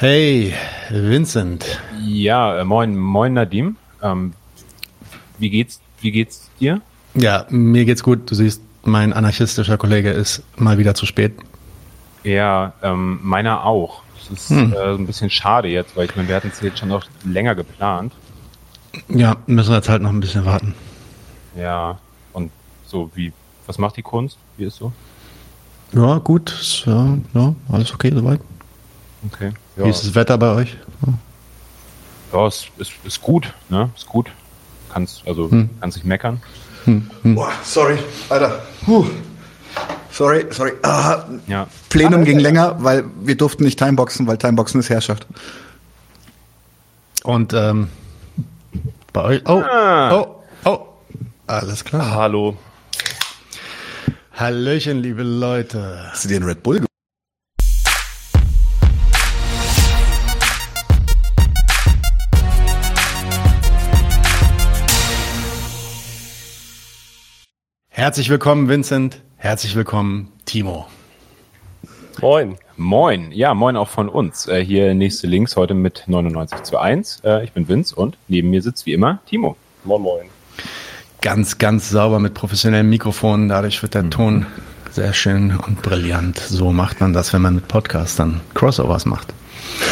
Hey, Vincent. Ja, äh, moin, moin Nadim. Ähm, wie geht's, wie geht's dir? Ja, mir geht's gut. Du siehst, mein anarchistischer Kollege ist mal wieder zu spät. Ja, ähm, meiner auch. Das ist hm. äh, ein bisschen schade jetzt, weil ich meine, wir hatten es jetzt schon noch länger geplant. Ja, müssen wir jetzt halt noch ein bisschen warten. Ja, und so wie, was macht die Kunst? Wie ist so? Ja, gut, ja, ja alles okay soweit. Okay. Ja. Wie ist das Wetter bei euch? Ja, es ist, ist gut, ne? Ist gut. Kannst, also, hm. kannst nicht meckern. Hm. Hm. Boah, sorry, Alter. Puh. Sorry, sorry. Ah, ja. Plenum ging länger, weil wir durften nicht Timeboxen, weil Timeboxen ist Herrschaft. Und ähm, bei euch. Oh, ah. oh, oh. Alles klar. Hallo. Hallöchen, liebe Leute. Hast du dir einen Red Bull Herzlich willkommen, Vincent. Herzlich willkommen, Timo. Moin. Moin. Ja, moin auch von uns. Äh, hier nächste Links heute mit 99 zu 1. Äh, ich bin Vince und neben mir sitzt wie immer Timo. Moin, moin. Ganz, ganz sauber mit professionellen Mikrofonen. Dadurch wird der mhm. Ton sehr schön und brillant. So macht man das, wenn man mit Podcastern Crossovers macht.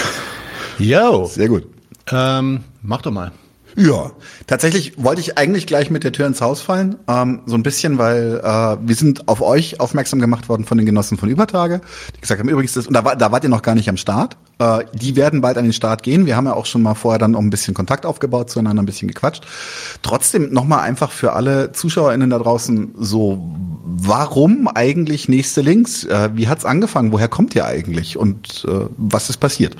Yo. Sehr gut. Ähm, mach doch mal. Ja, tatsächlich wollte ich eigentlich gleich mit der Tür ins Haus fallen. Ähm, so ein bisschen, weil äh, wir sind auf euch aufmerksam gemacht worden von den Genossen von Übertage, die gesagt haben, übrigens, das, und da, da wart ihr noch gar nicht am Start. Äh, die werden bald an den Start gehen. Wir haben ja auch schon mal vorher dann auch ein bisschen Kontakt aufgebaut, zueinander ein bisschen gequatscht. Trotzdem nochmal einfach für alle ZuschauerInnen da draußen so, warum eigentlich nächste Links? Äh, wie hat's angefangen? Woher kommt ihr eigentlich? Und äh, was ist passiert?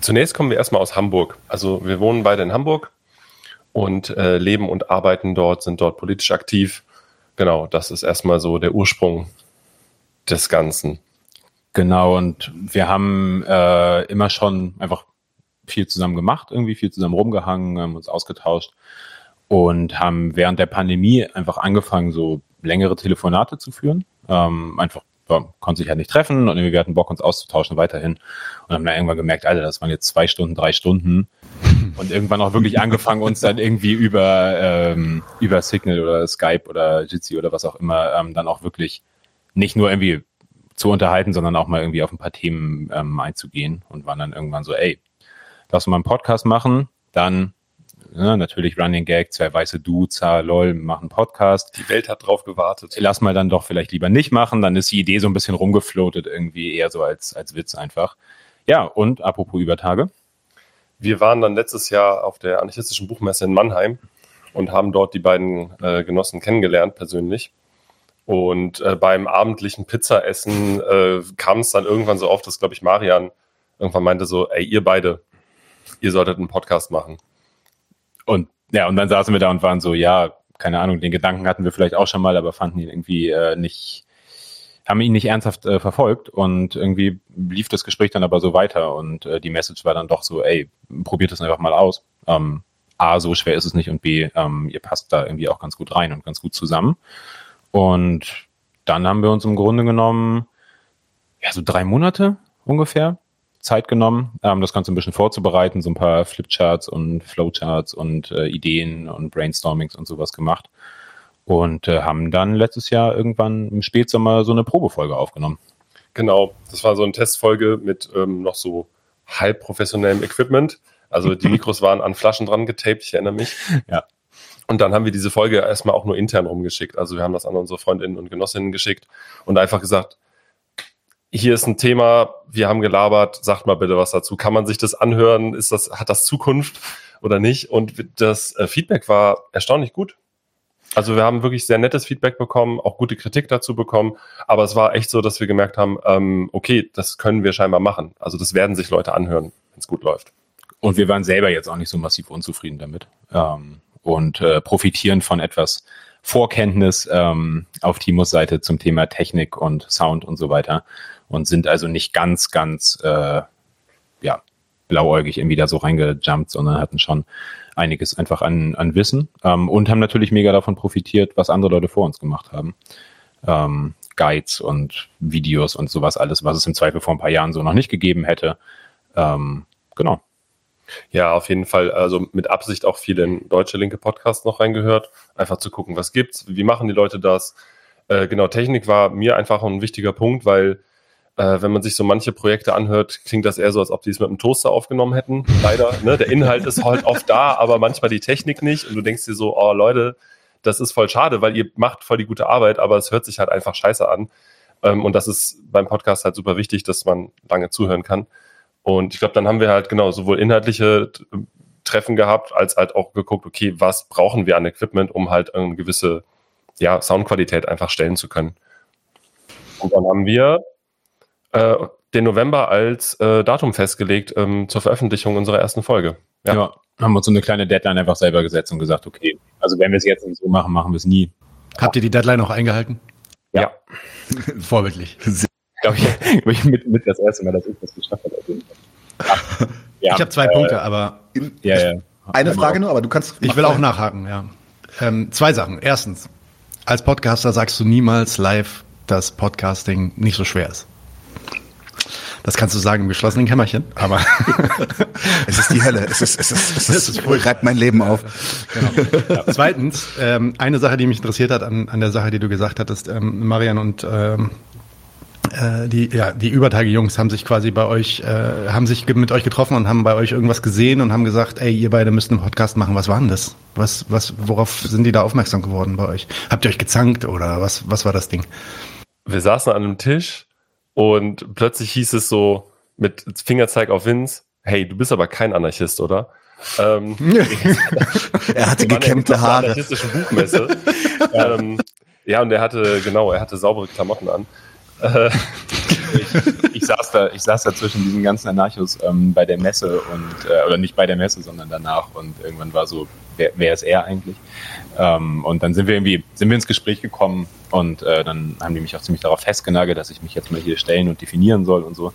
Zunächst kommen wir erstmal aus Hamburg. Also wir wohnen beide in Hamburg und äh, leben und arbeiten dort, sind dort politisch aktiv. Genau, das ist erstmal so der Ursprung des Ganzen. Genau, und wir haben äh, immer schon einfach viel zusammen gemacht, irgendwie viel zusammen rumgehangen, haben uns ausgetauscht und haben während der Pandemie einfach angefangen, so längere Telefonate zu führen. Ähm, einfach ja, konnte sich halt nicht treffen und wir hatten Bock, uns auszutauschen weiterhin. Und haben dann irgendwann gemerkt, Alter, das waren jetzt zwei Stunden, drei Stunden. Und irgendwann auch wirklich angefangen, uns dann irgendwie über, ähm, über Signal oder Skype oder Jitsi oder was auch immer, ähm, dann auch wirklich nicht nur irgendwie zu unterhalten, sondern auch mal irgendwie auf ein paar Themen ähm, einzugehen und waren dann irgendwann so, ey, lass uns mal einen Podcast machen, dann Ne, natürlich Running Gag, zwei weiße Dudes, lol, machen Podcast. Die Welt hat drauf gewartet. Lass mal dann doch vielleicht lieber nicht machen. Dann ist die Idee so ein bisschen rumgefloatet irgendwie, eher so als, als Witz einfach. Ja, und apropos Übertage. Wir waren dann letztes Jahr auf der anarchistischen Buchmesse in Mannheim und haben dort die beiden äh, Genossen kennengelernt persönlich. Und äh, beim abendlichen Pizzaessen äh, kam es dann irgendwann so auf, dass, glaube ich, Marian irgendwann meinte so, ey, ihr beide, ihr solltet einen Podcast machen. Und ja, und dann saßen wir da und waren so, ja, keine Ahnung, den Gedanken hatten wir vielleicht auch schon mal, aber fanden ihn irgendwie äh, nicht, haben ihn nicht ernsthaft äh, verfolgt und irgendwie lief das Gespräch dann aber so weiter und äh, die Message war dann doch so, ey, probiert das einfach mal aus. Ähm, A, so schwer ist es nicht und B, ähm, ihr passt da irgendwie auch ganz gut rein und ganz gut zusammen. Und dann haben wir uns im Grunde genommen, ja, so drei Monate ungefähr Zeit genommen, ähm, das Ganze ein bisschen vorzubereiten, so ein paar Flipcharts und Flowcharts und äh, Ideen und Brainstormings und sowas gemacht. Und äh, haben dann letztes Jahr irgendwann im Spätsommer so eine Probefolge aufgenommen. Genau, das war so eine Testfolge mit ähm, noch so halb professionellem Equipment. Also die Mikros waren an Flaschen dran getaped, ich erinnere mich. Ja. Und dann haben wir diese Folge erstmal auch nur intern rumgeschickt. Also wir haben das an unsere Freundinnen und Genossinnen geschickt und einfach gesagt, hier ist ein Thema, wir haben gelabert, sagt mal bitte was dazu. Kann man sich das anhören? Ist das, hat das Zukunft oder nicht? Und das äh, Feedback war erstaunlich gut. Also wir haben wirklich sehr nettes Feedback bekommen, auch gute Kritik dazu bekommen, aber es war echt so, dass wir gemerkt haben, ähm, okay, das können wir scheinbar machen. Also das werden sich Leute anhören, wenn es gut läuft. Und wir waren selber jetzt auch nicht so massiv unzufrieden damit ähm, und äh, profitieren von etwas Vorkenntnis ähm, auf Timos Seite zum Thema Technik und Sound und so weiter und sind also nicht ganz, ganz äh, ja, blauäugig irgendwie da so reingejumpt, sondern hatten schon einiges einfach an, an Wissen ähm, und haben natürlich mega davon profitiert, was andere Leute vor uns gemacht haben. Ähm, Guides und Videos und sowas alles, was es im Zweifel vor ein paar Jahren so noch nicht gegeben hätte. Ähm, genau. Ja, auf jeden Fall. Also mit Absicht auch viele in deutsche linke Podcasts noch reingehört. Einfach zu gucken, was gibt's, wie machen die Leute das. Äh, genau, Technik war mir einfach ein wichtiger Punkt, weil äh, wenn man sich so manche Projekte anhört, klingt das eher so, als ob die es mit einem Toaster aufgenommen hätten. Leider. Ne? Der Inhalt ist halt oft da, aber manchmal die Technik nicht. Und du denkst dir so, oh Leute, das ist voll schade, weil ihr macht voll die gute Arbeit, aber es hört sich halt einfach scheiße an. Ähm, und das ist beim Podcast halt super wichtig, dass man lange zuhören kann. Und ich glaube, dann haben wir halt genau sowohl inhaltliche Treffen gehabt, als halt auch geguckt, okay, was brauchen wir an Equipment, um halt eine gewisse ja, Soundqualität einfach stellen zu können. Und dann haben wir äh, den November als äh, Datum festgelegt ähm, zur Veröffentlichung unserer ersten Folge. Ja. ja. haben wir uns so eine kleine Deadline einfach selber gesetzt und gesagt, okay, also wenn wir es jetzt nicht so machen, machen wir es nie. Habt ihr die Deadline auch eingehalten? Ja. ja. Vorbildlich. Glaube ich, glaub ich mit, mit das erste Mal, dass ich das geschafft habe. Ja, ich habe zwei äh, Punkte, aber ja, ja. eine Frage nur, aber du kannst. Ich will auch nachhaken, ja. Ähm, zwei Sachen. Erstens, als Podcaster sagst du niemals live, dass Podcasting nicht so schwer ist. Das kannst du sagen im geschlossenen Kämmerchen, aber es ist die Hölle. Es ist, es ist, es ist, es ist reibt mein Leben auf. Genau. Ja. Zweitens, ähm, eine Sache, die mich interessiert hat an, an der Sache, die du gesagt hattest, ähm, Marian und ähm, äh, die, ja, die Übertage-Jungs haben sich quasi bei euch, äh, haben sich mit euch getroffen und haben bei euch irgendwas gesehen und haben gesagt, ey, ihr beide müsst einen Podcast machen. Was war denn das? Was, was, worauf sind die da aufmerksam geworden bei euch? Habt ihr euch gezankt oder was, was war das Ding? Wir saßen an einem Tisch und plötzlich hieß es so mit Fingerzeig auf Vince, hey, du bist aber kein Anarchist, oder? Ähm, er hatte gekämmte Haare. Anarchistische Buchmesse. ähm, ja, und er hatte, genau, er hatte saubere Klamotten an. Äh, ich, ich, saß da, ich saß da zwischen diesen ganzen Anarchos ähm, bei der Messe und, äh, oder nicht bei der Messe, sondern danach und irgendwann war so, wer, wer ist er eigentlich? Ähm, und dann sind wir irgendwie, sind wir ins Gespräch gekommen und äh, dann haben die mich auch ziemlich darauf festgenagelt, dass ich mich jetzt mal hier stellen und definieren soll und so.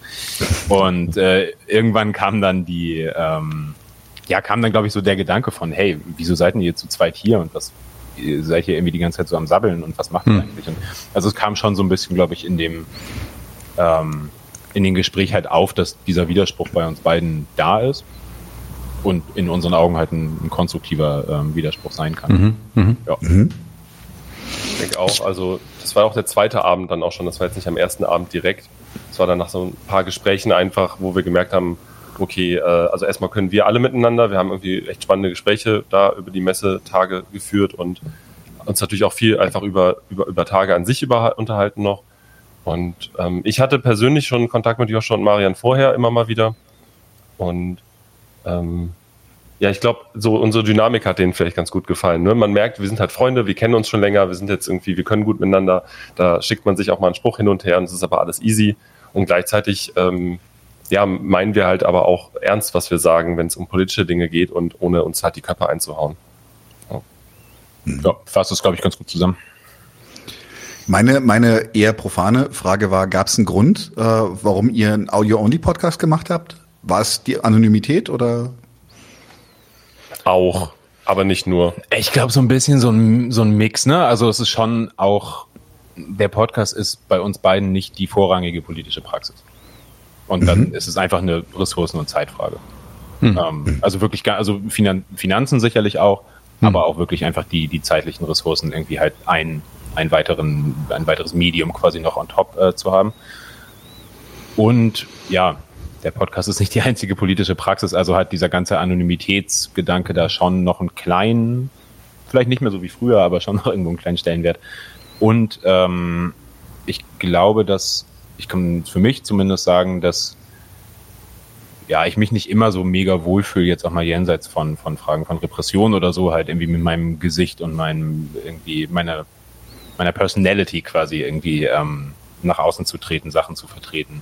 Und äh, irgendwann kam dann die, ähm, ja, kam dann, glaube ich, so der Gedanke von, hey, wieso seid ihr zu zweit hier und was, ihr seid hier irgendwie die ganze Zeit so am Sabbeln und was macht ihr hm. eigentlich? Und also es kam schon so ein bisschen, glaube ich, in dem, ähm, in dem Gespräch halt auf, dass dieser Widerspruch bei uns beiden da ist und in unseren Augen halt ein, ein konstruktiver ähm, Widerspruch sein kann. Mhm. Mhm. Ja. Mhm. Ich denke auch, also das war auch der zweite Abend dann auch schon, das war jetzt nicht am ersten Abend direkt. Es war dann nach so ein paar Gesprächen einfach, wo wir gemerkt haben, okay, äh, also erstmal können wir alle miteinander, wir haben irgendwie echt spannende Gespräche da über die Messetage geführt und uns natürlich auch viel einfach über, über, über Tage an sich über, unterhalten noch. Und ähm, ich hatte persönlich schon Kontakt mit Joshua und Marian vorher immer mal wieder. Und ähm, ja, ich glaube, so unsere Dynamik hat denen vielleicht ganz gut gefallen. Ne? Man merkt, wir sind halt Freunde, wir kennen uns schon länger, wir sind jetzt irgendwie, wir können gut miteinander. Da schickt man sich auch mal einen Spruch hin und her und es ist aber alles easy. Und gleichzeitig, ähm, ja, meinen wir halt aber auch ernst, was wir sagen, wenn es um politische Dinge geht und ohne uns halt die Köpfe einzuhauen. Ja, ja fasst das, glaube ich, ganz gut zusammen. Meine, meine eher profane Frage war, gab es einen Grund, äh, warum ihr einen Audio-Only-Podcast gemacht habt? War es die Anonymität oder? Auch, aber nicht nur. Ich glaube, so ein bisschen so ein, so ein Mix, ne? Also es ist schon auch, der Podcast ist bei uns beiden nicht die vorrangige politische Praxis. Und dann mhm. ist es einfach eine Ressourcen- und Zeitfrage. Mhm. Ähm, also wirklich, also Finan Finanzen sicherlich auch, mhm. aber auch wirklich einfach die, die zeitlichen Ressourcen irgendwie halt ein, ein, weiteren, ein weiteres Medium quasi noch on top äh, zu haben. Und ja, der Podcast ist nicht die einzige politische Praxis, also hat dieser ganze Anonymitätsgedanke da schon noch einen kleinen, vielleicht nicht mehr so wie früher, aber schon noch irgendwo einen kleinen Stellenwert. Und ähm, ich glaube, dass, ich kann für mich zumindest sagen, dass ja, ich mich nicht immer so mega wohlfühle, jetzt auch mal jenseits von, von Fragen von Repression oder so, halt irgendwie mit meinem Gesicht und meinem, irgendwie, meiner, meiner Personality quasi irgendwie ähm, nach außen zu treten, Sachen zu vertreten.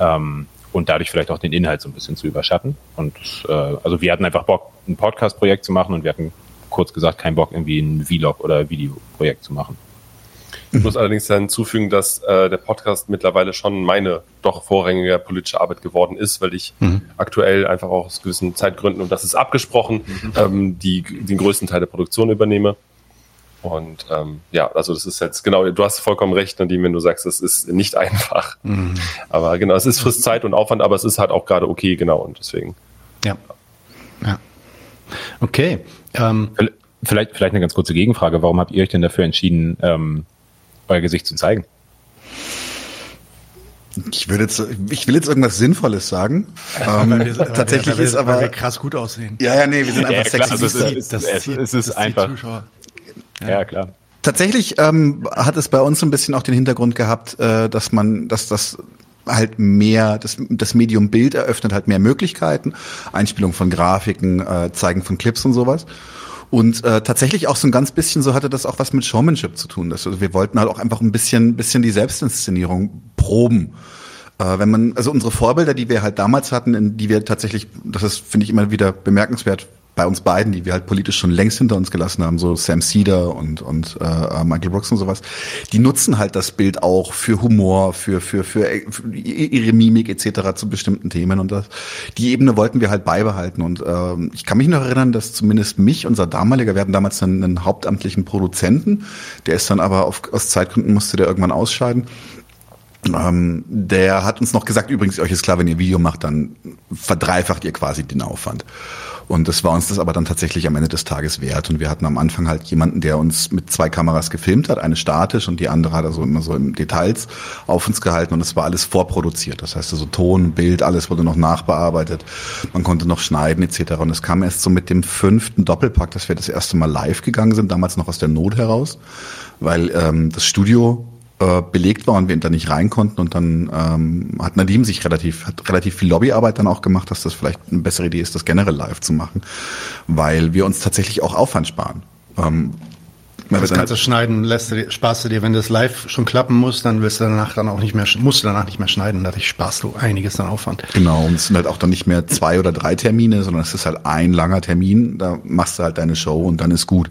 Ähm, und dadurch vielleicht auch den Inhalt so ein bisschen zu überschatten. Und äh, also wir hatten einfach Bock, ein Podcast-Projekt zu machen und wir hatten kurz gesagt keinen Bock, irgendwie ein Vlog oder Videoprojekt zu machen. Ich muss allerdings hinzufügen, dass äh, der Podcast mittlerweile schon meine doch vorrangige politische Arbeit geworden ist, weil ich mhm. aktuell einfach auch aus gewissen Zeitgründen, und das ist abgesprochen, mhm. ähm, die, den größten Teil der Produktion übernehme. Und ähm, ja, also das ist jetzt genau, du hast vollkommen recht, Nadine, wenn du sagst, es ist nicht einfach. Mhm. Aber genau, es ist frisst Zeit und Aufwand, aber es ist halt auch gerade okay, genau. Und deswegen. Ja. Ja. Okay. Ähm, vielleicht, vielleicht eine ganz kurze Gegenfrage. Warum habt ihr euch denn dafür entschieden, ähm, euer Gesicht zu zeigen? Ich würde jetzt, ich will jetzt irgendwas Sinnvolles sagen. ähm, wir, tatsächlich wir, ist aber weil wir krass gut aussehen. Ja, ja, nee, wir sind einfach ja, klar, sexy. Also es, ist, das, es, es ist einfach. Ja. ja, klar. Tatsächlich ähm, hat es bei uns ein bisschen auch den Hintergrund gehabt, äh, dass man, dass das halt mehr, das, das Medium Bild eröffnet halt mehr Möglichkeiten, Einspielung von Grafiken, äh, Zeigen von Clips und sowas. Und äh, tatsächlich auch so ein ganz bisschen, so hatte das auch was mit Showmanship zu tun. Das, also wir wollten halt auch einfach ein bisschen, bisschen die Selbstinszenierung proben. Äh, wenn man, also unsere Vorbilder, die wir halt damals hatten, in die wir tatsächlich, das ist, finde ich immer wieder bemerkenswert, bei uns beiden, die wir halt politisch schon längst hinter uns gelassen haben, so Sam Cedar und, und äh, Michael Brooks und sowas, die nutzen halt das Bild auch für Humor, für, für, für, für ihre Mimik etc. zu bestimmten Themen. Und das, die Ebene wollten wir halt beibehalten. Und ähm, ich kann mich noch erinnern, dass zumindest mich, unser damaliger, wir hatten damals einen, einen hauptamtlichen Produzenten, der ist dann aber auf, aus Zeitgründen musste der irgendwann ausscheiden. Ähm, der hat uns noch gesagt, übrigens, euch ist klar, wenn ihr Video macht, dann verdreifacht ihr quasi den Aufwand. Und das war uns das aber dann tatsächlich am Ende des Tages wert. Und wir hatten am Anfang halt jemanden, der uns mit zwei Kameras gefilmt hat, eine statisch und die andere hat also immer so im Details auf uns gehalten und es war alles vorproduziert. Das heißt also Ton, Bild, alles wurde noch nachbearbeitet. Man konnte noch schneiden etc. Und es kam erst so mit dem fünften Doppelpack, dass wir das erste Mal live gegangen sind, damals noch aus der Not heraus, weil ähm, das Studio äh, belegt war und wir da nicht rein konnten. Und dann ähm, hat Nadim sich relativ, hat relativ viel Lobbyarbeit dann auch gemacht, dass das vielleicht eine bessere Idee ist, das generell live zu machen, weil wir uns tatsächlich auch Aufwand sparen. Ähm, das kannst du schneiden, lässt du, sparst du dir, wenn das live schon klappen muss, dann wirst du danach dann auch nicht mehr, musst du danach nicht mehr schneiden, dadurch sparst du einiges an Aufwand. Genau, und es sind halt auch dann nicht mehr zwei oder drei Termine, sondern es ist halt ein langer Termin, da machst du halt deine Show und dann ist gut.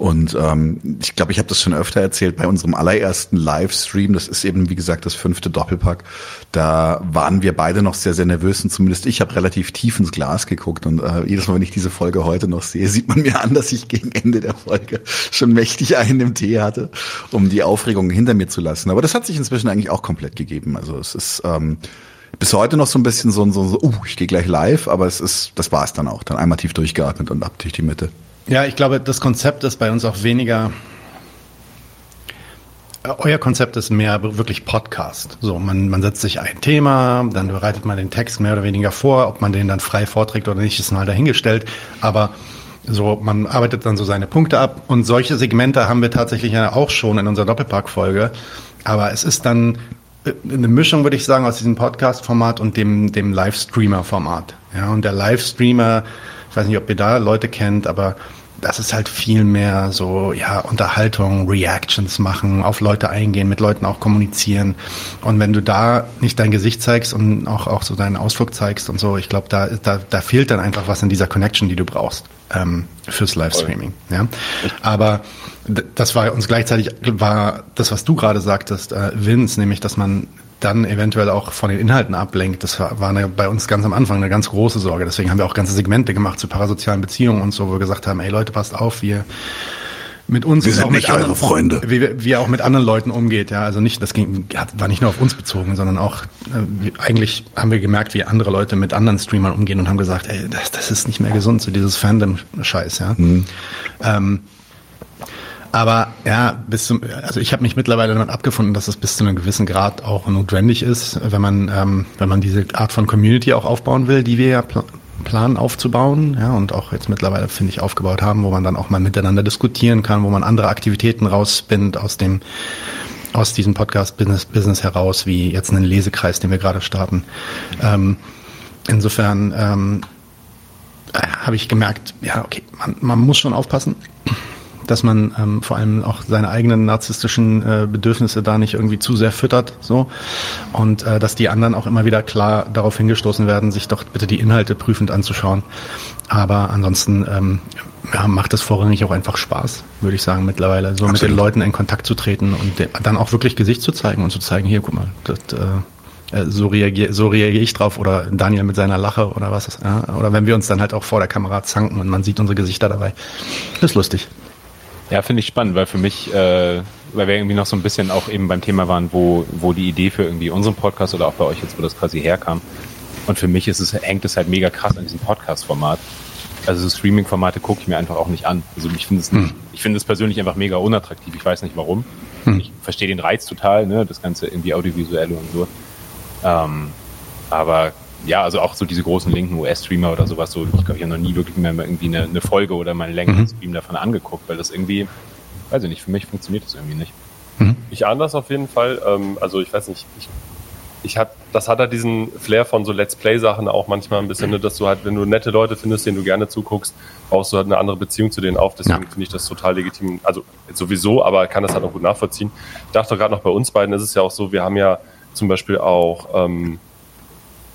Und ähm, ich glaube, ich habe das schon öfter erzählt bei unserem allerersten Livestream. Das ist eben, wie gesagt, das fünfte Doppelpack. Da waren wir beide noch sehr, sehr nervös und zumindest ich habe relativ tief ins Glas geguckt. Und äh, jedes Mal, wenn ich diese Folge heute noch sehe, sieht man mir an, dass ich gegen Ende der Folge schon mächtig einen im Tee hatte, um die Aufregung hinter mir zu lassen. Aber das hat sich inzwischen eigentlich auch komplett gegeben. Also es ist ähm, bis heute noch so ein bisschen so, so, so uh, ich gehe gleich live, aber es ist, das war es dann auch. Dann einmal tief durchgeatmet und ab durch die Mitte. Ja, ich glaube, das Konzept ist bei uns auch weniger. Euer Konzept ist mehr wirklich Podcast. So, man, man setzt sich ein Thema, dann bereitet man den Text mehr oder weniger vor. Ob man den dann frei vorträgt oder nicht, ist mal dahingestellt. Aber so, man arbeitet dann so seine Punkte ab. Und solche Segmente haben wir tatsächlich ja auch schon in unserer Doppelpark-Folge. Aber es ist dann eine Mischung, würde ich sagen, aus diesem Podcast-Format und dem, dem Livestreamer-Format. Ja, und der Livestreamer ich weiß nicht, ob ihr da Leute kennt, aber das ist halt viel mehr so, ja, Unterhaltung, Reactions machen, auf Leute eingehen, mit Leuten auch kommunizieren. Und wenn du da nicht dein Gesicht zeigst und auch, auch so deinen Ausflug zeigst und so, ich glaube, da, da, da fehlt dann einfach was in dieser Connection, die du brauchst ähm, fürs Livestreaming. Ja? Aber das war uns gleichzeitig, war das, was du gerade sagtest, äh, Vince, nämlich, dass man dann eventuell auch von den Inhalten ablenkt. Das war eine, bei uns ganz am Anfang eine ganz große Sorge. Deswegen haben wir auch ganze Segmente gemacht zu parasozialen Beziehungen und so, wo wir gesagt haben, ey Leute, passt auf, wir mit uns wir sind auch nicht mit anderen Freunde. Wie, wie er auch mit anderen Leuten umgeht, ja. Also nicht, das ging, war nicht nur auf uns bezogen, sondern auch, äh, eigentlich haben wir gemerkt, wie andere Leute mit anderen Streamern umgehen und haben gesagt, ey, das, das ist nicht mehr gesund, so dieses Fandom-Scheiß, ja. Mhm. Ähm, aber ja, bis zum, also ich habe mich mittlerweile damit abgefunden, dass es bis zu einem gewissen Grad auch notwendig ist, wenn man, ähm, wenn man diese Art von Community auch aufbauen will, die wir ja pl planen aufzubauen, ja, und auch jetzt mittlerweile, finde ich, aufgebaut haben, wo man dann auch mal miteinander diskutieren kann, wo man andere Aktivitäten rausspinnt aus dem, aus diesem Podcast-Business Business heraus, wie jetzt einen Lesekreis, den wir gerade starten. Ähm, insofern ähm, habe ich gemerkt, ja, okay, man, man muss schon aufpassen dass man ähm, vor allem auch seine eigenen narzisstischen äh, Bedürfnisse da nicht irgendwie zu sehr füttert, so und äh, dass die anderen auch immer wieder klar darauf hingestoßen werden, sich doch bitte die Inhalte prüfend anzuschauen. Aber ansonsten ähm, ja, macht es vorrangig auch einfach Spaß, würde ich sagen mittlerweile, so Absolut. mit den Leuten in Kontakt zu treten und dann auch wirklich Gesicht zu zeigen und zu zeigen, hier, guck mal, das, äh, äh so reagiere so reagier ich drauf oder Daniel mit seiner Lache oder was. Ja? Oder wenn wir uns dann halt auch vor der Kamera zanken und man sieht unsere Gesichter dabei. Das ist lustig. Ja, finde ich spannend, weil für mich, äh, weil wir irgendwie noch so ein bisschen auch eben beim Thema waren, wo, wo die Idee für irgendwie unseren Podcast oder auch bei euch jetzt, wo das quasi herkam. Und für mich ist es, hängt es halt mega krass an diesem Podcast-Format. Also so Streaming-Formate gucke ich mir einfach auch nicht an. Also ich finde es, hm. ich finde es persönlich einfach mega unattraktiv. Ich weiß nicht warum. Hm. Ich verstehe den Reiz total, ne, das ganze irgendwie audiovisuelle und so. Ähm, aber ja, also auch so diese großen linken US-Streamer oder sowas, so, ich glaube, ich habe noch nie wirklich mehr irgendwie eine, eine Folge oder mal einen längeren mhm. Stream davon angeguckt, weil das irgendwie, weiß ich nicht, für mich funktioniert das irgendwie nicht. Mhm. Ich ahne das auf jeden Fall. Ähm, also ich weiß nicht, ich, ich hat, das hat halt diesen Flair von so Let's Play-Sachen auch manchmal ein bisschen, ne, dass du halt, wenn du nette Leute findest, denen du gerne zuguckst, baust du halt eine andere Beziehung zu denen auf. Deswegen ja. finde ich das total legitim. Also sowieso, aber kann das halt auch gut nachvollziehen. Ich dachte gerade noch bei uns beiden ist es ja auch so, wir haben ja zum Beispiel auch ähm,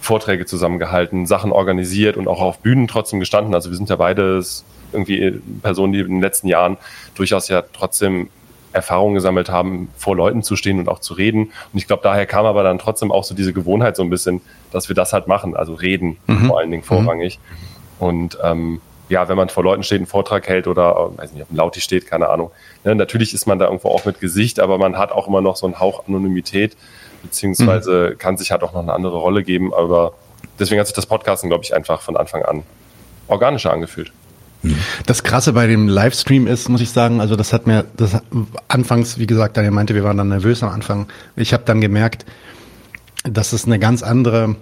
Vorträge zusammengehalten, Sachen organisiert und auch auf Bühnen trotzdem gestanden. Also wir sind ja beides irgendwie Personen, die in den letzten Jahren durchaus ja trotzdem Erfahrungen gesammelt haben, vor Leuten zu stehen und auch zu reden. Und ich glaube, daher kam aber dann trotzdem auch so diese Gewohnheit so ein bisschen, dass wir das halt machen, also reden mhm. vor allen Dingen vorrangig. Mhm. Und ähm, ja, wenn man vor Leuten steht, einen Vortrag hält oder weiß nicht, auf dem Lauti steht, keine Ahnung. Ne, natürlich ist man da irgendwo auch mit Gesicht, aber man hat auch immer noch so einen Hauch Anonymität beziehungsweise mhm. kann sich halt auch noch eine andere Rolle geben. Aber deswegen hat sich das Podcasten, glaube ich, einfach von Anfang an organischer angefühlt. Mhm. Das Krasse bei dem Livestream ist, muss ich sagen, also das hat mir, das anfangs, wie gesagt, Daniel meinte, wir waren dann nervös am Anfang. Ich habe dann gemerkt, dass es eine ganz andere,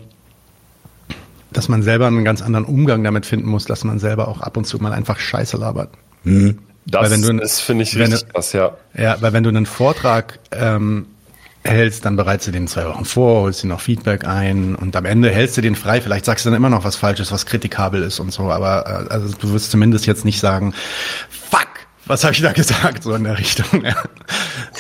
dass man selber einen ganz anderen Umgang damit finden muss, dass man selber auch ab und zu mal einfach Scheiße labert. Mhm. Das ist, finde ich, richtig krass, ja. Ja, weil wenn du einen Vortrag ähm, hältst, dann bereitest du den zwei Wochen vor, holst dir noch Feedback ein und am Ende hältst du den frei. Vielleicht sagst du dann immer noch was Falsches, was kritikabel ist und so, aber äh, also du wirst zumindest jetzt nicht sagen, fuck, was habe ich da gesagt, so in der Richtung. Ja.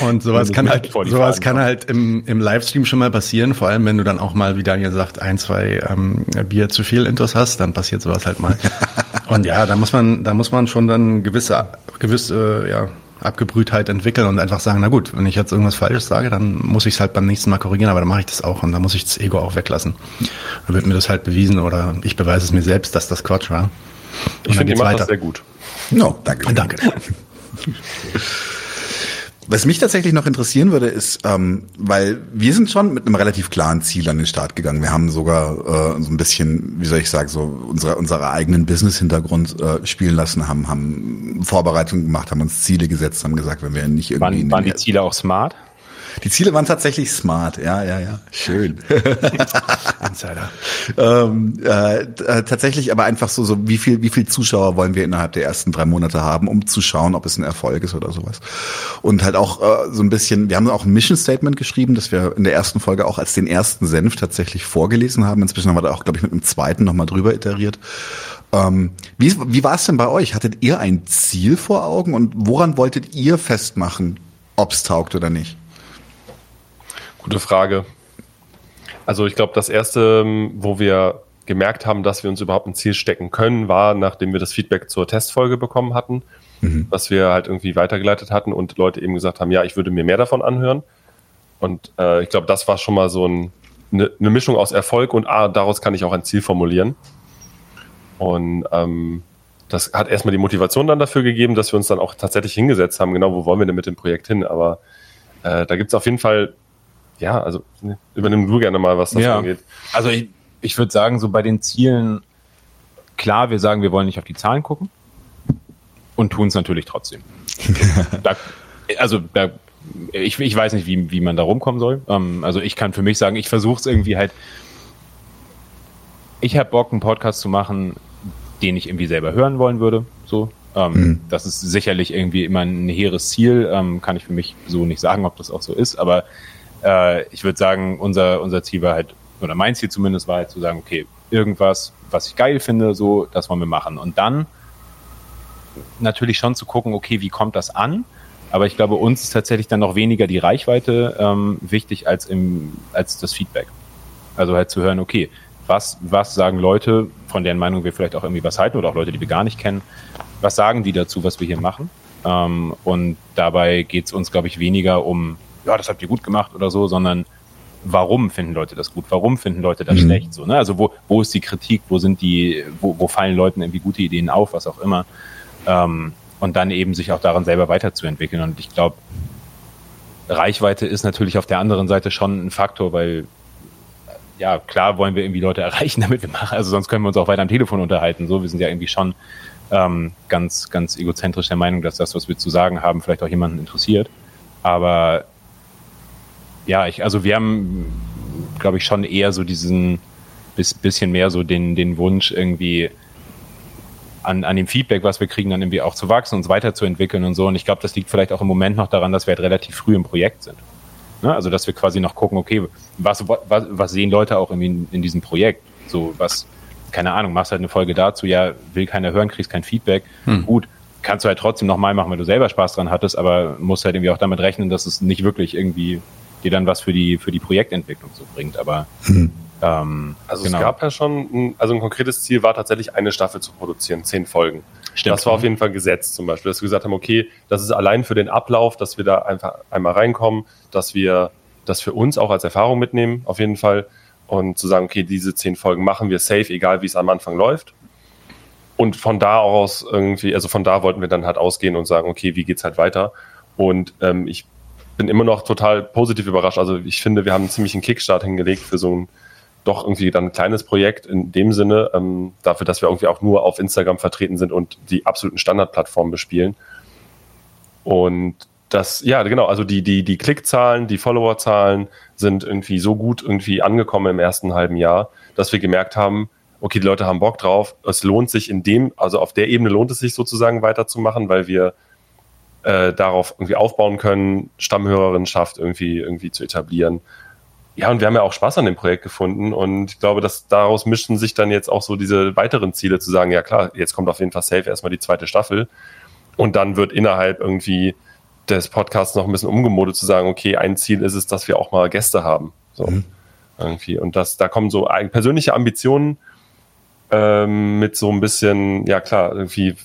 Und sowas kann halt, sowas kann halt im, im Livestream schon mal passieren, vor allem wenn du dann auch mal, wie Daniel sagt, ein, zwei ähm, Bier zu viel Intos hast, dann passiert sowas halt mal. und ja, da muss man, da muss man schon dann gewisse, gewisse, äh, ja, Abgebrühtheit entwickeln und einfach sagen, na gut, wenn ich jetzt irgendwas Falsches sage, dann muss ich es halt beim nächsten Mal korrigieren, aber dann mache ich das auch und dann muss ich das Ego auch weglassen. Dann wird mir das halt bewiesen oder ich beweise es mir selbst, dass das Quatsch war. Und ich finde, ihr macht das sehr gut. No, danke. Danke. Was mich tatsächlich noch interessieren würde, ist, ähm, weil wir sind schon mit einem relativ klaren Ziel an den Start gegangen. Wir haben sogar äh, so ein bisschen, wie soll ich sagen, so unsere, unsere eigenen Business-Hintergrund äh, spielen lassen, haben, haben Vorbereitungen gemacht, haben uns Ziele gesetzt, haben gesagt, wenn wir nicht irgendwie... Waren, waren die Ziele auch smart? Die Ziele waren tatsächlich smart, ja, ja, ja. Schön. Insider. ähm, äh, tatsächlich aber einfach so, so wie viel, wie viel Zuschauer wollen wir innerhalb der ersten drei Monate haben, um zu schauen, ob es ein Erfolg ist oder sowas. Und halt auch äh, so ein bisschen, wir haben auch ein Mission Statement geschrieben, das wir in der ersten Folge auch als den ersten Senf tatsächlich vorgelesen haben. Inzwischen haben wir da auch, glaube ich, mit einem zweiten nochmal drüber iteriert. Ähm, wie wie war es denn bei euch? Hattet ihr ein Ziel vor Augen und woran wolltet ihr festmachen, ob es taugt oder nicht? Gute Frage. Also ich glaube, das erste, wo wir gemerkt haben, dass wir uns überhaupt ein Ziel stecken können, war, nachdem wir das Feedback zur Testfolge bekommen hatten, mhm. was wir halt irgendwie weitergeleitet hatten und Leute eben gesagt haben, ja, ich würde mir mehr davon anhören. Und äh, ich glaube, das war schon mal so ein, eine, eine Mischung aus Erfolg und ah, daraus kann ich auch ein Ziel formulieren. Und ähm, das hat erstmal die Motivation dann dafür gegeben, dass wir uns dann auch tatsächlich hingesetzt haben, genau, wo wollen wir denn mit dem Projekt hin? Aber äh, da gibt es auf jeden Fall ja, also übernimm du gerne mal, was das ja. angeht. Also ich, ich würde sagen, so bei den Zielen, klar, wir sagen, wir wollen nicht auf die Zahlen gucken und tun es natürlich trotzdem. da, also da, ich, ich weiß nicht, wie, wie man da rumkommen soll. Ähm, also ich kann für mich sagen, ich versuche es irgendwie halt. Ich habe Bock, einen Podcast zu machen, den ich irgendwie selber hören wollen würde. So, ähm, mhm. Das ist sicherlich irgendwie immer ein hehres Ziel. Ähm, kann ich für mich so nicht sagen, ob das auch so ist. Aber äh, ich würde sagen, unser, unser Ziel war halt, oder mein Ziel zumindest war halt zu sagen, okay, irgendwas, was ich geil finde, so, das wollen wir machen. Und dann natürlich schon zu gucken, okay, wie kommt das an? Aber ich glaube, uns ist tatsächlich dann noch weniger die Reichweite ähm, wichtig als, im, als das Feedback. Also halt zu hören, okay, was, was sagen Leute, von deren Meinung wir vielleicht auch irgendwie was halten oder auch Leute, die wir gar nicht kennen, was sagen die dazu, was wir hier machen? Ähm, und dabei geht es uns, glaube ich, weniger um ja, das habt ihr gut gemacht oder so, sondern warum finden Leute das gut, warum finden Leute das mhm. schlecht, so, ne? Also wo, wo ist die Kritik, wo sind die, wo, wo fallen Leuten irgendwie gute Ideen auf, was auch immer. Ähm, und dann eben sich auch daran selber weiterzuentwickeln. Und ich glaube, Reichweite ist natürlich auf der anderen Seite schon ein Faktor, weil ja, klar wollen wir irgendwie Leute erreichen, damit wir machen. Also sonst können wir uns auch weiter am Telefon unterhalten. So, wir sind ja irgendwie schon ähm, ganz, ganz egozentrisch der Meinung, dass das, was wir zu sagen haben, vielleicht auch jemanden interessiert. Aber ja, ich, also wir haben, glaube ich, schon eher so diesen bis, bisschen mehr so den, den Wunsch irgendwie an, an dem Feedback, was wir kriegen, dann irgendwie auch zu wachsen, uns weiterzuentwickeln und so. Und ich glaube, das liegt vielleicht auch im Moment noch daran, dass wir halt relativ früh im Projekt sind. Ne? Also, dass wir quasi noch gucken, okay, was, was, was sehen Leute auch irgendwie in, in diesem Projekt? So, was, keine Ahnung, machst halt eine Folge dazu, ja, will keiner hören, kriegst kein Feedback. Hm. Gut, kannst du halt trotzdem nochmal machen, weil du selber Spaß dran hattest, aber musst halt irgendwie auch damit rechnen, dass es nicht wirklich irgendwie dir dann was für die, für die Projektentwicklung so bringt. Aber hm. Ähm, also genau. es gab ja schon, ein, also ein konkretes Ziel war tatsächlich eine Staffel zu produzieren, zehn Folgen. Stimmt. Das war auf jeden Fall gesetzt zum Beispiel, dass wir gesagt haben, okay, das ist allein für den Ablauf, dass wir da einfach einmal reinkommen, dass wir das für uns auch als Erfahrung mitnehmen, auf jeden Fall. Und zu sagen, okay, diese zehn Folgen machen wir safe, egal wie es am Anfang läuft. Und von da aus irgendwie, also von da wollten wir dann halt ausgehen und sagen, okay, wie geht's halt weiter? Und ähm, ich bin immer noch total positiv überrascht. Also ich finde, wir haben einen ziemlichen Kickstart hingelegt für so ein doch irgendwie dann ein kleines Projekt in dem Sinne, ähm, dafür, dass wir irgendwie auch nur auf Instagram vertreten sind und die absoluten Standardplattformen bespielen. Und das, ja, genau, also die, die, die Klickzahlen, die Followerzahlen sind irgendwie so gut irgendwie angekommen im ersten halben Jahr, dass wir gemerkt haben, okay, die Leute haben Bock drauf, es lohnt sich in dem, also auf der Ebene lohnt es sich sozusagen weiterzumachen, weil wir äh, darauf irgendwie aufbauen können, Stammhörerinnenschaft irgendwie, irgendwie zu etablieren ja, und wir haben ja auch Spaß an dem Projekt gefunden und ich glaube, dass daraus mischen sich dann jetzt auch so diese weiteren Ziele zu sagen, ja klar, jetzt kommt auf jeden Fall safe erstmal die zweite Staffel und dann wird innerhalb irgendwie des Podcasts noch ein bisschen umgemodet zu sagen, okay, ein Ziel ist es, dass wir auch mal Gäste haben. So mhm. irgendwie. Und das, da kommen so persönliche Ambitionen ähm, mit so ein bisschen, ja klar, irgendwie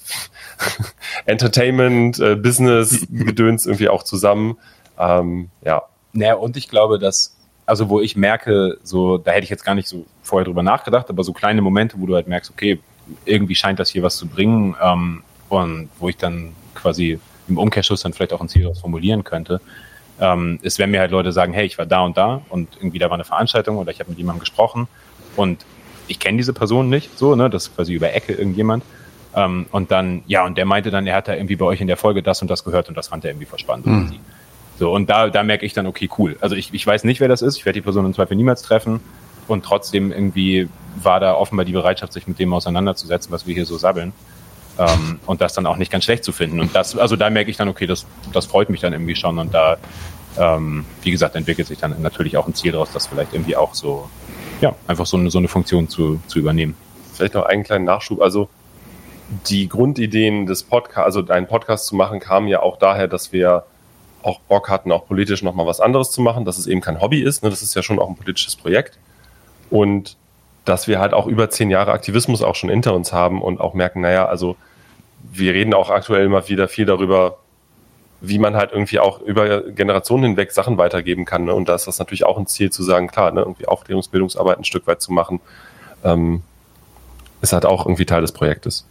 Entertainment, äh, Business, Gedöns irgendwie auch zusammen. Ähm, ja. Naja, und ich glaube, dass also wo ich merke, so, da hätte ich jetzt gar nicht so vorher drüber nachgedacht, aber so kleine Momente, wo du halt merkst, okay, irgendwie scheint das hier was zu bringen ähm, und wo ich dann quasi im Umkehrschluss dann vielleicht auch ein Ziel daraus formulieren könnte, ähm, ist, wenn mir halt Leute sagen, hey, ich war da und da und irgendwie da war eine Veranstaltung oder ich habe mit jemandem gesprochen und ich kenne diese Person nicht, so, ne, das ist quasi über Ecke irgendjemand. Ähm, und dann, ja, und der meinte dann, er hat da irgendwie bei euch in der Folge das und das gehört und das fand er irgendwie verspannt. Mhm. So, und da, da merke ich dann, okay, cool. Also ich, ich weiß nicht, wer das ist, ich werde die Person im Zweifel niemals treffen. Und trotzdem irgendwie war da offenbar die Bereitschaft, sich mit dem auseinanderzusetzen, was wir hier so sabbeln. Ähm, und das dann auch nicht ganz schlecht zu finden. Und das, also da merke ich dann, okay, das, das freut mich dann irgendwie schon. Und da, ähm, wie gesagt, entwickelt sich dann natürlich auch ein Ziel daraus, das vielleicht irgendwie auch so, ja, einfach so eine, so eine Funktion zu, zu übernehmen. Vielleicht noch einen kleinen Nachschub. Also die Grundideen des Podcasts, also einen Podcast zu machen, kamen ja auch daher, dass wir auch Bock hatten, auch politisch nochmal was anderes zu machen, dass es eben kein Hobby ist. Ne? Das ist ja schon auch ein politisches Projekt. Und dass wir halt auch über zehn Jahre Aktivismus auch schon hinter uns haben und auch merken, naja, also wir reden auch aktuell immer wieder viel darüber, wie man halt irgendwie auch über Generationen hinweg Sachen weitergeben kann. Ne? Und da ist das natürlich auch ein Ziel zu sagen, klar, ne, irgendwie Aufklärungsbildungsarbeit ein Stück weit zu machen, ähm, ist halt auch irgendwie Teil des Projektes.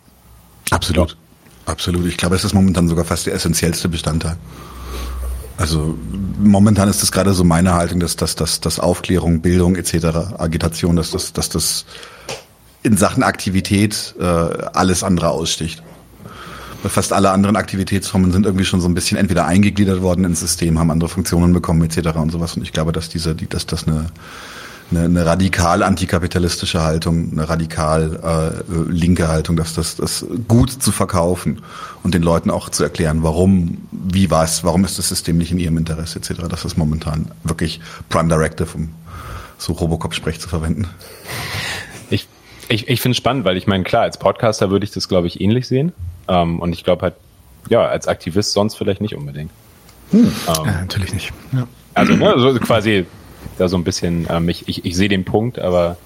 Absolut. Absolut. Ich glaube, es ist momentan sogar fast der essentiellste Bestandteil. Also momentan ist das gerade so meine Haltung, dass, dass, dass, dass Aufklärung, Bildung etc., Agitation, dass das, dass das in Sachen Aktivität äh, alles andere aussticht. Fast alle anderen Aktivitätsformen sind irgendwie schon so ein bisschen entweder eingegliedert worden ins System, haben andere Funktionen bekommen etc. und sowas. Und ich glaube, dass diese, die, dass das eine eine, eine radikal antikapitalistische Haltung, eine radikal äh, linke Haltung, dass das, das gut zu verkaufen und den Leuten auch zu erklären, warum, wie was, warum ist das System nicht in ihrem Interesse etc. Das ist momentan wirklich Prime Directive, um so Robocop-Sprech zu verwenden. Ich, ich, ich finde es spannend, weil ich meine, klar, als Podcaster würde ich das, glaube ich, ähnlich sehen. Ähm, und ich glaube halt, ja, als Aktivist sonst vielleicht nicht unbedingt. Hm. Ähm, ja, natürlich nicht. Ja. Also, ne, so quasi da so ein bisschen, ähm, ich, ich, ich sehe den Punkt, aber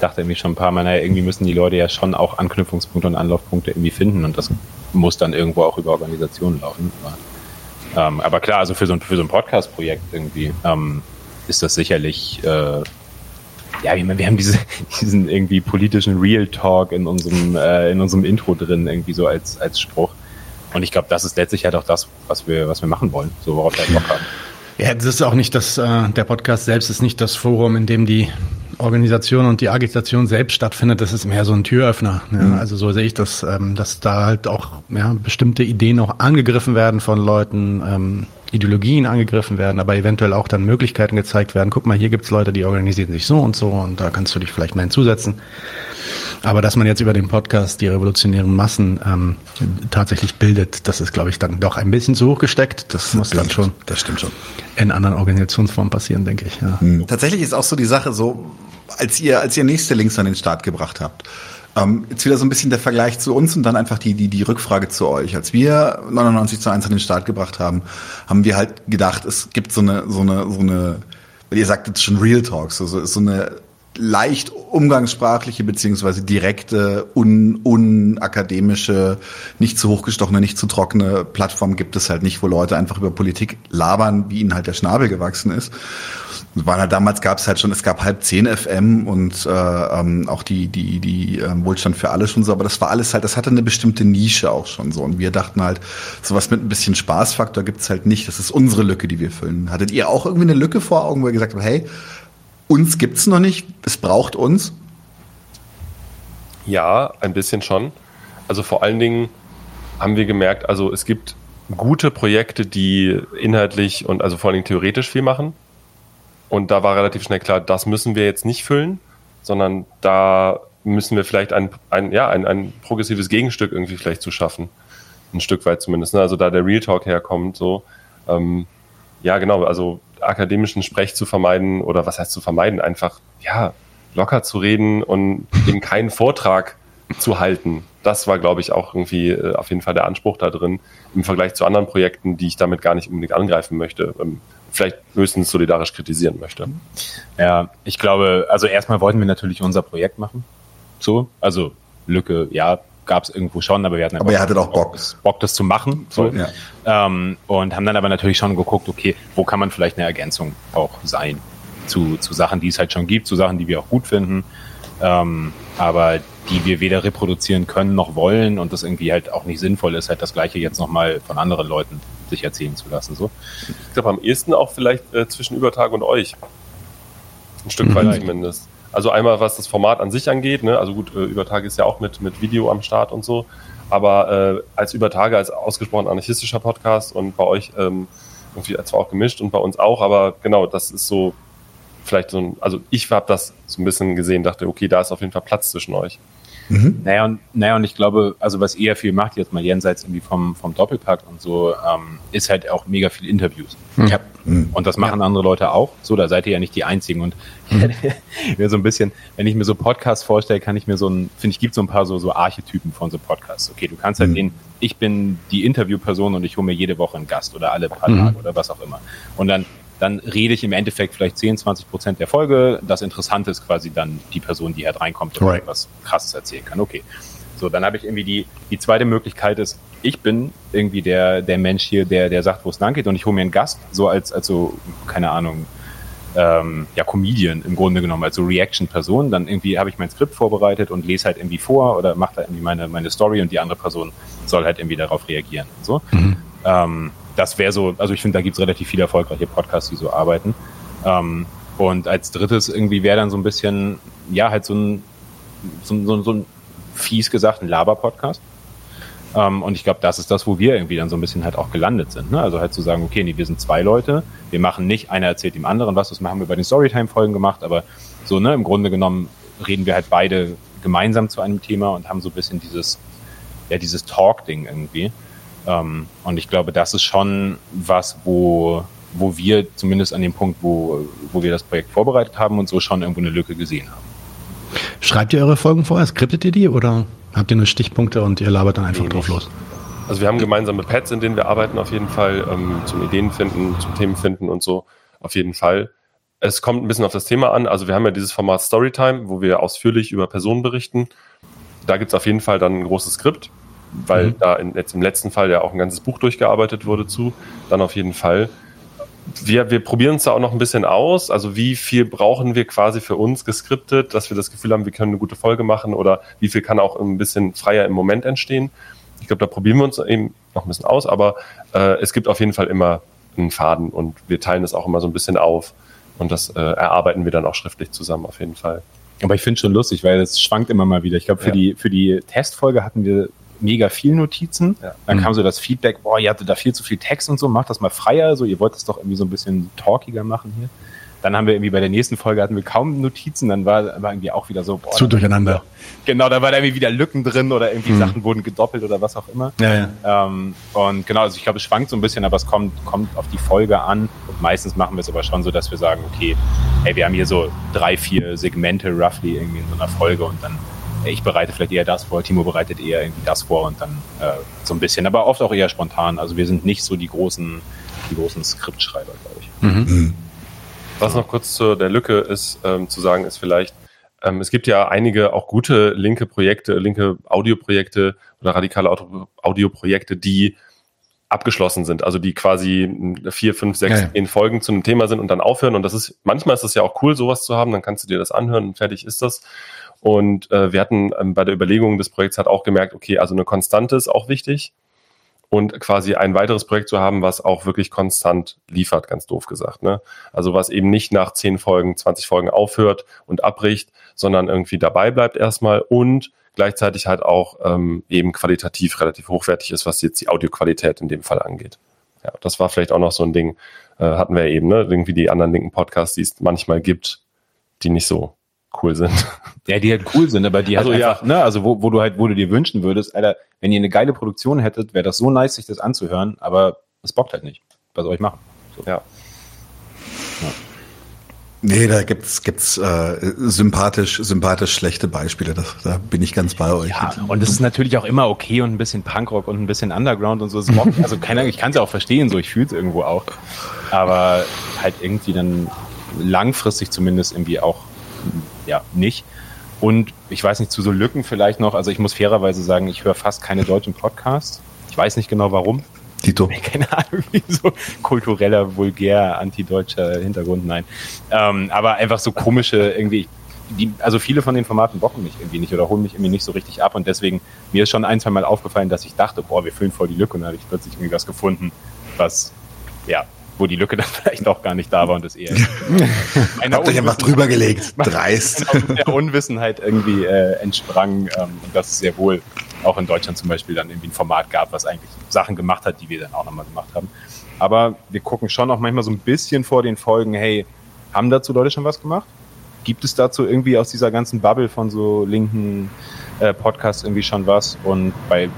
dachte irgendwie schon ein paar Mal, naja, irgendwie müssen die Leute ja schon auch Anknüpfungspunkte und Anlaufpunkte irgendwie finden und das muss dann irgendwo auch über Organisationen laufen. Aber, ähm, aber klar, also für so ein, für so ein Podcast-Projekt irgendwie ähm, ist das sicherlich, äh, ja, ich meine, wir haben diese, diesen irgendwie politischen Real Talk in unserem, äh, in unserem Intro drin, irgendwie so als, als Spruch. Und ich glaube, das ist letztlich halt auch das, was wir, was wir machen wollen, so worauf wir Bock haben. Ja, das ist auch nicht das, äh, der Podcast selbst ist nicht das Forum, in dem die Organisation und die Agitation selbst stattfindet, das ist mehr so ein Türöffner. Ja. Mhm. Also so sehe ich das, ähm, dass da halt auch ja, bestimmte Ideen auch angegriffen werden von Leuten, ähm, Ideologien angegriffen werden, aber eventuell auch dann Möglichkeiten gezeigt werden. Guck mal, hier gibt's Leute, die organisieren sich so und so und da kannst du dich vielleicht mal hinzusetzen. Aber dass man jetzt über den Podcast die revolutionären Massen ähm, tatsächlich bildet, das ist, glaube ich, dann doch ein bisschen zu hoch gesteckt. Das, das muss dann schon. Das stimmt schon. In anderen Organisationsformen passieren, denke ich. Ja. Hm. Tatsächlich ist auch so die Sache so, als ihr, als ihr nächste Links an den Start gebracht habt. Ähm, jetzt wieder so ein bisschen der Vergleich zu uns und dann einfach die, die, die Rückfrage zu euch. Als wir 99 zu 1 an den Start gebracht haben, haben wir halt gedacht, es gibt so eine, so eine, so eine, ihr sagt jetzt schon Real Talks, also so eine leicht umgangssprachliche beziehungsweise direkte, un, unakademische, nicht zu hochgestochene, nicht zu trockene Plattform gibt es halt nicht, wo Leute einfach über Politik labern, wie ihnen halt der Schnabel gewachsen ist. War halt, damals gab es halt schon, es gab halb zehn FM und äh, ähm, auch die, die, die äh, Wohlstand für alle schon so, aber das war alles halt, das hatte eine bestimmte Nische auch schon so. Und wir dachten halt, sowas mit ein bisschen Spaßfaktor gibt's halt nicht. Das ist unsere Lücke, die wir füllen. Hattet ihr auch irgendwie eine Lücke vor Augen, wo ihr gesagt habt, hey, uns gibt's noch nicht, es braucht uns? Ja, ein bisschen schon. Also vor allen Dingen haben wir gemerkt, also es gibt gute Projekte, die inhaltlich und also vor allen Dingen theoretisch viel machen. Und da war relativ schnell klar, das müssen wir jetzt nicht füllen, sondern da müssen wir vielleicht ein, ein, ja, ein, ein progressives Gegenstück irgendwie vielleicht zu schaffen. Ein Stück weit zumindest. Ne? Also da der Real Talk herkommt, so. Ähm, ja, genau. Also akademischen Sprech zu vermeiden oder was heißt zu vermeiden, einfach ja locker zu reden und eben keinen Vortrag zu halten. Das war, glaube ich, auch irgendwie äh, auf jeden Fall der Anspruch da drin im Vergleich zu anderen Projekten, die ich damit gar nicht unbedingt angreifen möchte. Ähm, vielleicht höchstens solidarisch kritisieren möchte. Ja, ich glaube, also erstmal wollten wir natürlich unser Projekt machen. So, also Lücke, ja, gab es irgendwo schon, aber wir hatten aber ihr hattet auch Bock. Bock, das zu machen. So. Ja. Ähm, und haben dann aber natürlich schon geguckt, okay, wo kann man vielleicht eine Ergänzung auch sein zu, zu Sachen, die es halt schon gibt, zu Sachen, die wir auch gut finden, ähm, aber die wir weder reproduzieren können noch wollen und das irgendwie halt auch nicht sinnvoll ist, halt das Gleiche jetzt nochmal von anderen Leuten sich erzählen zu lassen. So. Ich glaube, am ehesten auch vielleicht äh, zwischen Übertag und euch. Ein Stück weit mhm. zumindest. Also einmal, was das Format an sich angeht, ne? also gut, äh, Übertage ist ja auch mit, mit Video am Start und so, aber äh, als Übertage, als ausgesprochen anarchistischer Podcast und bei euch ähm, irgendwie zwar auch gemischt und bei uns auch, aber genau, das ist so vielleicht so ein, also ich habe das so ein bisschen gesehen, dachte, okay, da ist auf jeden Fall Platz zwischen euch. Mhm. Naja, und, naja, und ich glaube, also was eher viel macht, jetzt mal jenseits irgendwie vom, vom Doppelpack und so, ähm, ist halt auch mega viel Interviews. Mhm. Ja. Mhm. Und das machen ja. andere Leute auch. So, da seid ihr ja nicht die Einzigen. Und mhm. mir so ein bisschen, wenn ich mir so Podcasts vorstelle, kann ich mir so ein, finde ich, gibt so ein paar so, so Archetypen von so Podcasts. Okay, du kannst halt mhm. den, ich bin die Interviewperson und ich hole mir jede Woche einen Gast oder alle paar mhm. Tage oder was auch immer. Und dann dann rede ich im Endeffekt vielleicht 10, 20 Prozent der Folge. Das Interessante ist quasi dann die Person, die halt reinkommt und right. etwas Krasses erzählen kann. Okay. So, dann habe ich irgendwie die, die zweite Möglichkeit ist, ich bin irgendwie der, der Mensch hier, der, der sagt, wo es lang geht und ich hole mir einen Gast, so als, als so, keine Ahnung, ähm, ja, Comedian im Grunde genommen, als so Reaction-Person. Dann irgendwie habe ich mein Skript vorbereitet und lese halt irgendwie vor oder mache da irgendwie meine, meine Story und die andere Person soll halt irgendwie darauf reagieren. So. Mhm. Ähm, das wäre so, also ich finde, da gibt es relativ viele erfolgreiche Podcasts, die so arbeiten. Ähm, und als drittes irgendwie wäre dann so ein bisschen, ja, halt so ein, so, so, so ein fies gesagt, ein Laber-Podcast. Ähm, und ich glaube, das ist das, wo wir irgendwie dann so ein bisschen halt auch gelandet sind. Ne? Also halt zu sagen, okay, nee, wir sind zwei Leute, wir machen nicht, einer erzählt dem anderen was, das haben wir bei den Storytime-Folgen gemacht, aber so, ne, im Grunde genommen reden wir halt beide gemeinsam zu einem Thema und haben so ein bisschen dieses, ja, dieses Talk-Ding irgendwie. Ähm, und ich glaube, das ist schon was, wo, wo wir zumindest an dem Punkt, wo, wo wir das Projekt vorbereitet haben und so schon irgendwo eine Lücke gesehen haben. Schreibt ihr eure Folgen vorher? Skriptet ihr die oder habt ihr nur Stichpunkte und ihr labert dann einfach nee, drauf los? Also wir haben gemeinsame Pads, in denen wir arbeiten auf jeden Fall, ähm, zum Ideen finden, zum Themen finden und so auf jeden Fall. Es kommt ein bisschen auf das Thema an. Also wir haben ja dieses Format Storytime, wo wir ausführlich über Personen berichten. Da gibt es auf jeden Fall dann ein großes Skript, weil mhm. da in, jetzt im letzten Fall ja auch ein ganzes Buch durchgearbeitet wurde zu, dann auf jeden Fall. Wir, wir probieren es da auch noch ein bisschen aus. Also wie viel brauchen wir quasi für uns geskriptet, dass wir das Gefühl haben, wir können eine gute Folge machen oder wie viel kann auch ein bisschen freier im Moment entstehen. Ich glaube, da probieren wir uns eben noch ein bisschen aus, aber äh, es gibt auf jeden Fall immer einen Faden und wir teilen es auch immer so ein bisschen auf und das äh, erarbeiten wir dann auch schriftlich zusammen auf jeden Fall. Aber ich finde schon lustig, weil es schwankt immer mal wieder. Ich glaube, für, Ja. die, für die Testfolge hatten wir mega viel Notizen. Ja. Dann kam so das Feedback, boah, ihr hattet da viel zu viel Text und so, macht das mal freier, so, ihr wollt das doch irgendwie so ein bisschen talkiger machen hier. Dann haben wir irgendwie bei der nächsten Folge hatten wir kaum Notizen, dann war, war irgendwie auch wieder so, boah, Zu durcheinander. Genau, da war da irgendwie wieder Lücken drin oder irgendwie Mhm. Sachen wurden gedoppelt oder was auch immer. Ja, ja. Ähm, und genau, also ich glaube, es schwankt so ein bisschen, aber es kommt, kommt auf die Folge an. Und meistens machen wir es aber schon so, dass wir sagen, okay, hey, wir haben hier so drei, vier Segmente roughly irgendwie in so einer Folge und dann, ich bereite vielleicht eher das vor, Timo bereitet eher irgendwie das vor und dann äh, so ein bisschen, aber oft auch eher spontan. Also wir sind nicht so die großen, die großen Skriptschreiber, glaube ich. Mhm. Was noch kurz zu der Lücke ist, ähm, zu sagen ist vielleicht, ähm, es gibt ja einige auch gute linke Projekte, linke Audioprojekte oder radikale Audioprojekte, die abgeschlossen sind, also die quasi vier, fünf, sechs, Ja, ja. zehn Folgen zu einem Thema sind und dann aufhören. Und das ist, manchmal ist es ja auch cool, sowas zu haben, dann kannst du dir das anhören und fertig ist das. Und äh, wir hatten ähm, bei der Überlegung des Projekts hat auch gemerkt, okay, also eine Konstante ist auch wichtig und quasi ein weiteres Projekt zu haben, was auch wirklich konstant liefert, ganz doof gesagt. Ne? Also was eben nicht nach 10 Folgen, 20 Folgen aufhört und abbricht, sondern irgendwie dabei bleibt erstmal und gleichzeitig halt auch ähm, eben qualitativ relativ hochwertig ist, was jetzt die Audioqualität in dem Fall angeht. Ja, das war vielleicht auch noch so ein Ding, äh, hatten wir eben, ne? irgendwie die anderen linken Podcasts, die es manchmal gibt, die nicht so cool sind. Ja, die halt cool sind, aber die halt Also, ja. einfach, ne, also wo, wo du halt, wo du dir wünschen würdest, Alter, wenn ihr eine geile Produktion hättet, wäre das so nice, sich das anzuhören, aber es bockt halt nicht. Was soll ich machen? So. Ja. Nee, da gibt's gibt's äh, sympathisch sympathisch schlechte Beispiele. Das, da bin ich ganz bei euch. Ja, und es ist natürlich auch immer okay und ein bisschen Punkrock und ein bisschen Underground und so. Es bockt, also keine Ahnung, ich kann es ja auch verstehen, so ich fühle es irgendwo auch. Aber halt irgendwie dann langfristig zumindest irgendwie auch ja nicht. Und ich weiß nicht, zu so Lücken vielleicht noch, also ich muss fairerweise sagen, ich höre fast keine deutschen Podcasts. Ich weiß nicht genau warum. Tito. keine Ahnung, wie so kultureller, vulgär, antideutscher Hintergrund, nein. Ähm, aber einfach so komische, irgendwie, die, also viele von den Formaten bocken mich irgendwie nicht oder holen mich irgendwie nicht so richtig ab und deswegen, mir ist schon ein, zwei Mal aufgefallen, dass ich dachte, boah, wir füllen voll die Lücke und dann habe ich plötzlich irgendwie was gefunden, was, ja, wo die Lücke dann vielleicht auch gar nicht da war und das eher Habt euch einfach drüber gelegt. Dreist. der Unwissenheit irgendwie äh, entsprang ähm, und dass es sehr wohl auch in Deutschland zum Beispiel dann irgendwie ein Format gab, was eigentlich Sachen gemacht hat, die wir dann auch nochmal gemacht haben. Aber wir gucken schon auch manchmal so ein bisschen vor den Folgen, hey, haben dazu Leute schon was gemacht? Gibt es dazu irgendwie aus dieser ganzen Bubble von so linken äh, Podcasts irgendwie schon was? Und bei,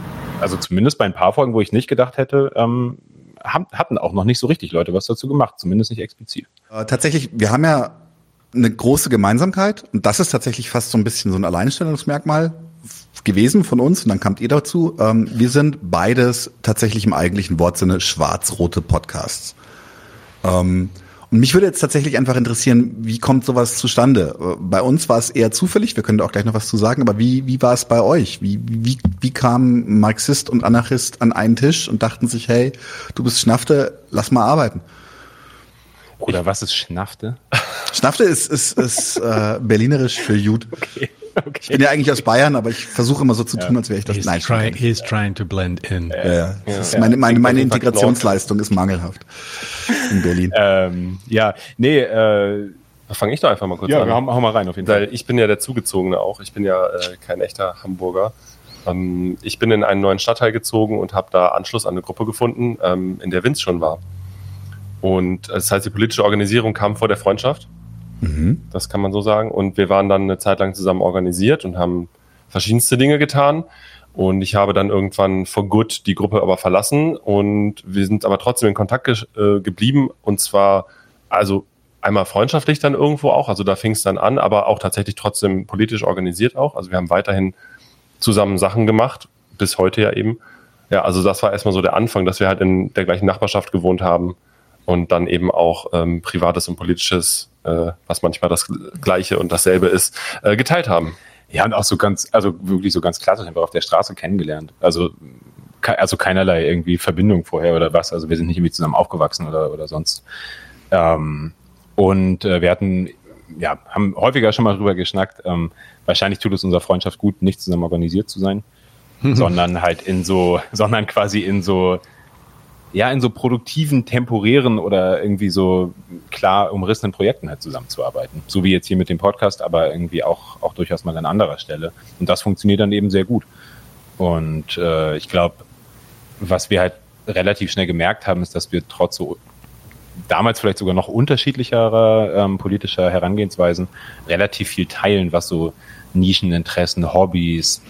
also zumindest bei ein paar Folgen, wo ich nicht gedacht hätte, ähm, haben, hatten auch noch nicht so richtig Leute was dazu gemacht, zumindest nicht explizit. Äh, tatsächlich, wir haben ja eine große Gemeinsamkeit und das ist tatsächlich fast so ein bisschen so ein Alleinstellungsmerkmal gewesen von uns und dann kamt ihr dazu. Ähm, wir sind beides tatsächlich im eigentlichen Wortsinne schwarz-rote Podcasts. Ähm, und mich würde jetzt tatsächlich einfach interessieren, wie kommt sowas zustande? Bei uns war es eher zufällig, wir können da auch gleich noch was zu sagen, aber wie, wie war es bei euch? Wie, wie, wie kam Marxist und Anarchist an einen Tisch und dachten sich, hey, du bist Schnafte, lass mal arbeiten? Oder was ist Schnafte? Schnafte ist, ist, ist äh, berlinerisch für Jud. Okay. Ich bin ja eigentlich aus Bayern, aber ich versuche immer so zu tun, als wäre ich das. He's, Nein, trying, he's trying to blend in. ja, ja. Das ist Ja. meine, meine, meine Integrationsleistung ist mangelhaft in Berlin. Ähm, ja, nee, äh, Da fange ich doch einfach mal kurz ja, an. hau, hau mal rein auf jeden Fall. Weil ich bin ja der Zugezogene auch. Ich bin ja äh, kein echter Hamburger. Ähm, ich bin in einen neuen Stadtteil gezogen und habe da Anschluss an eine Gruppe gefunden, ähm, in der Vince schon war. Und äh, das heißt, die politische Organisierung kam vor der Freundschaft. Mhm. Das kann man so sagen. Und wir waren dann eine Zeit lang zusammen organisiert und haben verschiedenste Dinge getan. Und ich habe dann irgendwann for good die Gruppe aber verlassen und wir sind aber trotzdem in Kontakt ge äh, geblieben und zwar also einmal freundschaftlich dann irgendwo auch, also da fing es dann an, aber auch tatsächlich trotzdem politisch organisiert auch. Also wir haben weiterhin zusammen Sachen gemacht, bis heute ja eben. Ja, also das war erstmal so der Anfang, dass wir halt in der gleichen Nachbarschaft gewohnt haben und dann eben auch ähm, Privates und Politisches, äh, was manchmal das Gleiche und dasselbe ist, äh, geteilt haben. Ja, und auch so ganz, also wirklich so ganz klassisch einfach auf der Straße kennengelernt. Also, ke- also keinerlei irgendwie Verbindung vorher oder was. Also wir sind nicht irgendwie zusammen aufgewachsen oder, oder sonst. Ähm, und äh, wir hatten, ja, haben häufiger schon mal drüber geschnackt. Ähm, wahrscheinlich tut es unserer Freundschaft gut, nicht zusammen organisiert zu sein. sondern halt in so, sondern quasi in so, ja, in so produktiven, temporären oder irgendwie so klar umrissenen Projekten halt zusammenzuarbeiten. So wie jetzt hier mit dem Podcast, aber irgendwie auch, auch durchaus mal an anderer Stelle. Und das funktioniert dann eben sehr gut. Und äh, ich glaube, was wir halt relativ schnell gemerkt haben, ist, dass wir trotz so damals vielleicht sogar noch unterschiedlicherer ähm, politischer Herangehensweisen relativ viel teilen, was so Nischeninteressen, Hobbys,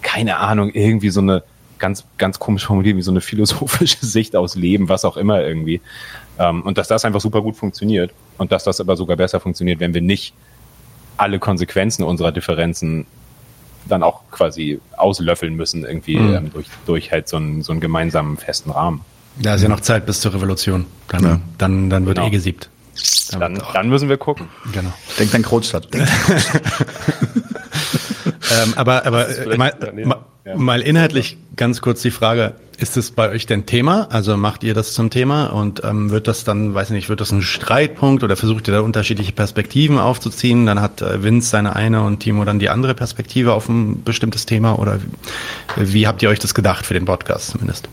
keine Ahnung, irgendwie so eine ganz, ganz komisch formuliert, wie so eine philosophische Sicht aus Leben, was auch immer irgendwie. Ähm, und dass das einfach super gut funktioniert und dass das aber sogar besser funktioniert, wenn wir nicht alle Konsequenzen unserer Differenzen dann auch quasi auslöffeln müssen, irgendwie mhm. ähm, durch, durch halt so einen, so einen gemeinsamen festen Rahmen. Da ist ja noch Zeit bis zur Revolution. Dann, ja. dann, dann wird genau. eh gesiebt. Dann, dann, müssen wir gucken. Genau. Denkt an Kronstadt. Denkt an Kronstadt. ähm, aber aber mal, mal, mal, inhaltlich ganz kurz die Frage, ist es bei euch denn Thema? Also macht ihr das zum Thema und ähm, wird das dann, weiß ich nicht, wird das ein Streitpunkt oder versucht ihr da unterschiedliche Perspektiven aufzuziehen? Dann hat äh, Vince seine eine und Timo dann die andere Perspektive auf ein bestimmtes Thema oder wie, wie habt ihr euch das gedacht für den Podcast zumindest?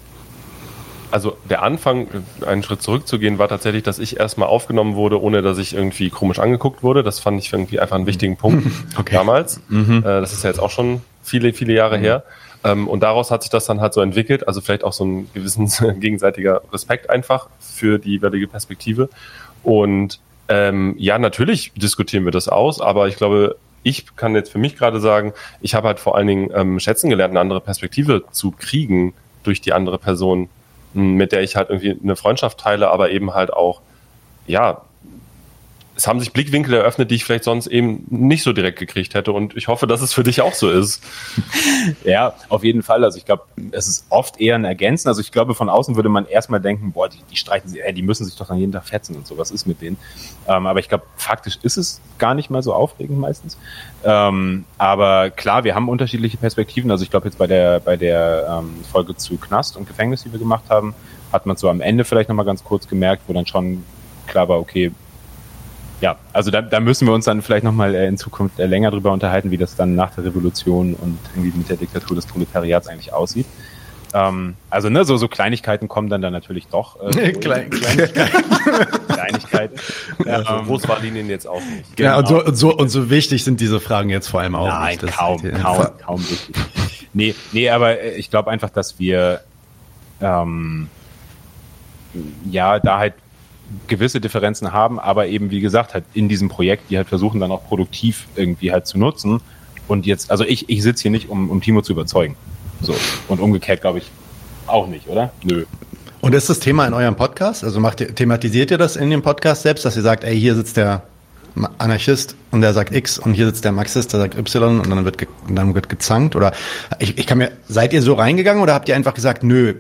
Also der Anfang, einen Schritt zurückzugehen, war tatsächlich, dass ich erstmal aufgenommen wurde, ohne dass ich irgendwie komisch angeguckt wurde. Das fand ich irgendwie einfach einen wichtigen Punkt okay. damals. Mhm. Äh, das ist ja jetzt auch schon viele, viele Jahre mhm. her. Ähm, und daraus hat sich das dann halt so entwickelt. Also vielleicht auch so ein gewissen gegenseitiger Respekt einfach für die jeweilige Perspektive. Und ähm, ja, natürlich diskutieren wir das aus, aber ich glaube, ich kann jetzt für mich gerade sagen, ich habe halt vor allen Dingen ähm, schätzen gelernt, eine andere Perspektive zu kriegen durch die andere Person mit der ich halt irgendwie eine Freundschaft teile, aber eben halt auch, ja, es haben sich Blickwinkel eröffnet, die ich vielleicht sonst eben nicht so direkt gekriegt hätte. Und ich hoffe, dass es für dich auch so ist. ja, auf jeden Fall. Also ich glaube, es ist oft eher ein Ergänzen. Also ich glaube, von außen würde man erstmal denken, boah, die, die streiten sich, die müssen sich doch dann jeden Tag fetzen und so. Was ist mit denen? Ähm, aber ich glaube, faktisch ist es gar nicht mal so aufregend meistens. Ähm, aber klar, wir haben unterschiedliche Perspektiven. Also ich glaube jetzt bei der, bei der ähm, Folge zu Knast und Gefängnis, die wir gemacht haben, hat man so am Ende vielleicht nochmal ganz kurz gemerkt, wo dann schon klar war, okay, ja, also da, da müssen wir uns dann vielleicht nochmal äh, in Zukunft äh, länger drüber unterhalten, wie das dann nach der Revolution und irgendwie mit der Diktatur des Proletariats eigentlich aussieht. Ähm, also ne, so, so Kleinigkeiten kommen dann, dann natürlich doch. Äh, Klein, Kleinigkeiten. Kleinigkeiten. Ja, so groß war Linien jetzt auch nicht. Genau. Ja, und so, und, so, und so wichtig sind diese Fragen jetzt vor allem auch Nein, nicht. kaum, kaum, kaum wichtig. Nee, nee, aber äh, ich glaube einfach, dass wir ähm, ja da halt gewisse Differenzen haben, aber eben, wie gesagt, halt in diesem Projekt, die halt versuchen dann auch produktiv irgendwie halt zu nutzen. Und jetzt, also ich, ich sitze hier nicht, um, um Timo zu überzeugen. So. Und umgekehrt glaube ich auch nicht, oder? Nö. Und ist das Thema in eurem Podcast? Also macht ihr, thematisiert ihr das in dem Podcast selbst, dass ihr sagt, ey, hier sitzt der Anarchist und der sagt X und hier sitzt der Marxist, der sagt Y und dann wird, ge dann wird gezankt? Oder ich, ich kann mir, seid ihr so reingegangen oder habt ihr einfach gesagt, nö,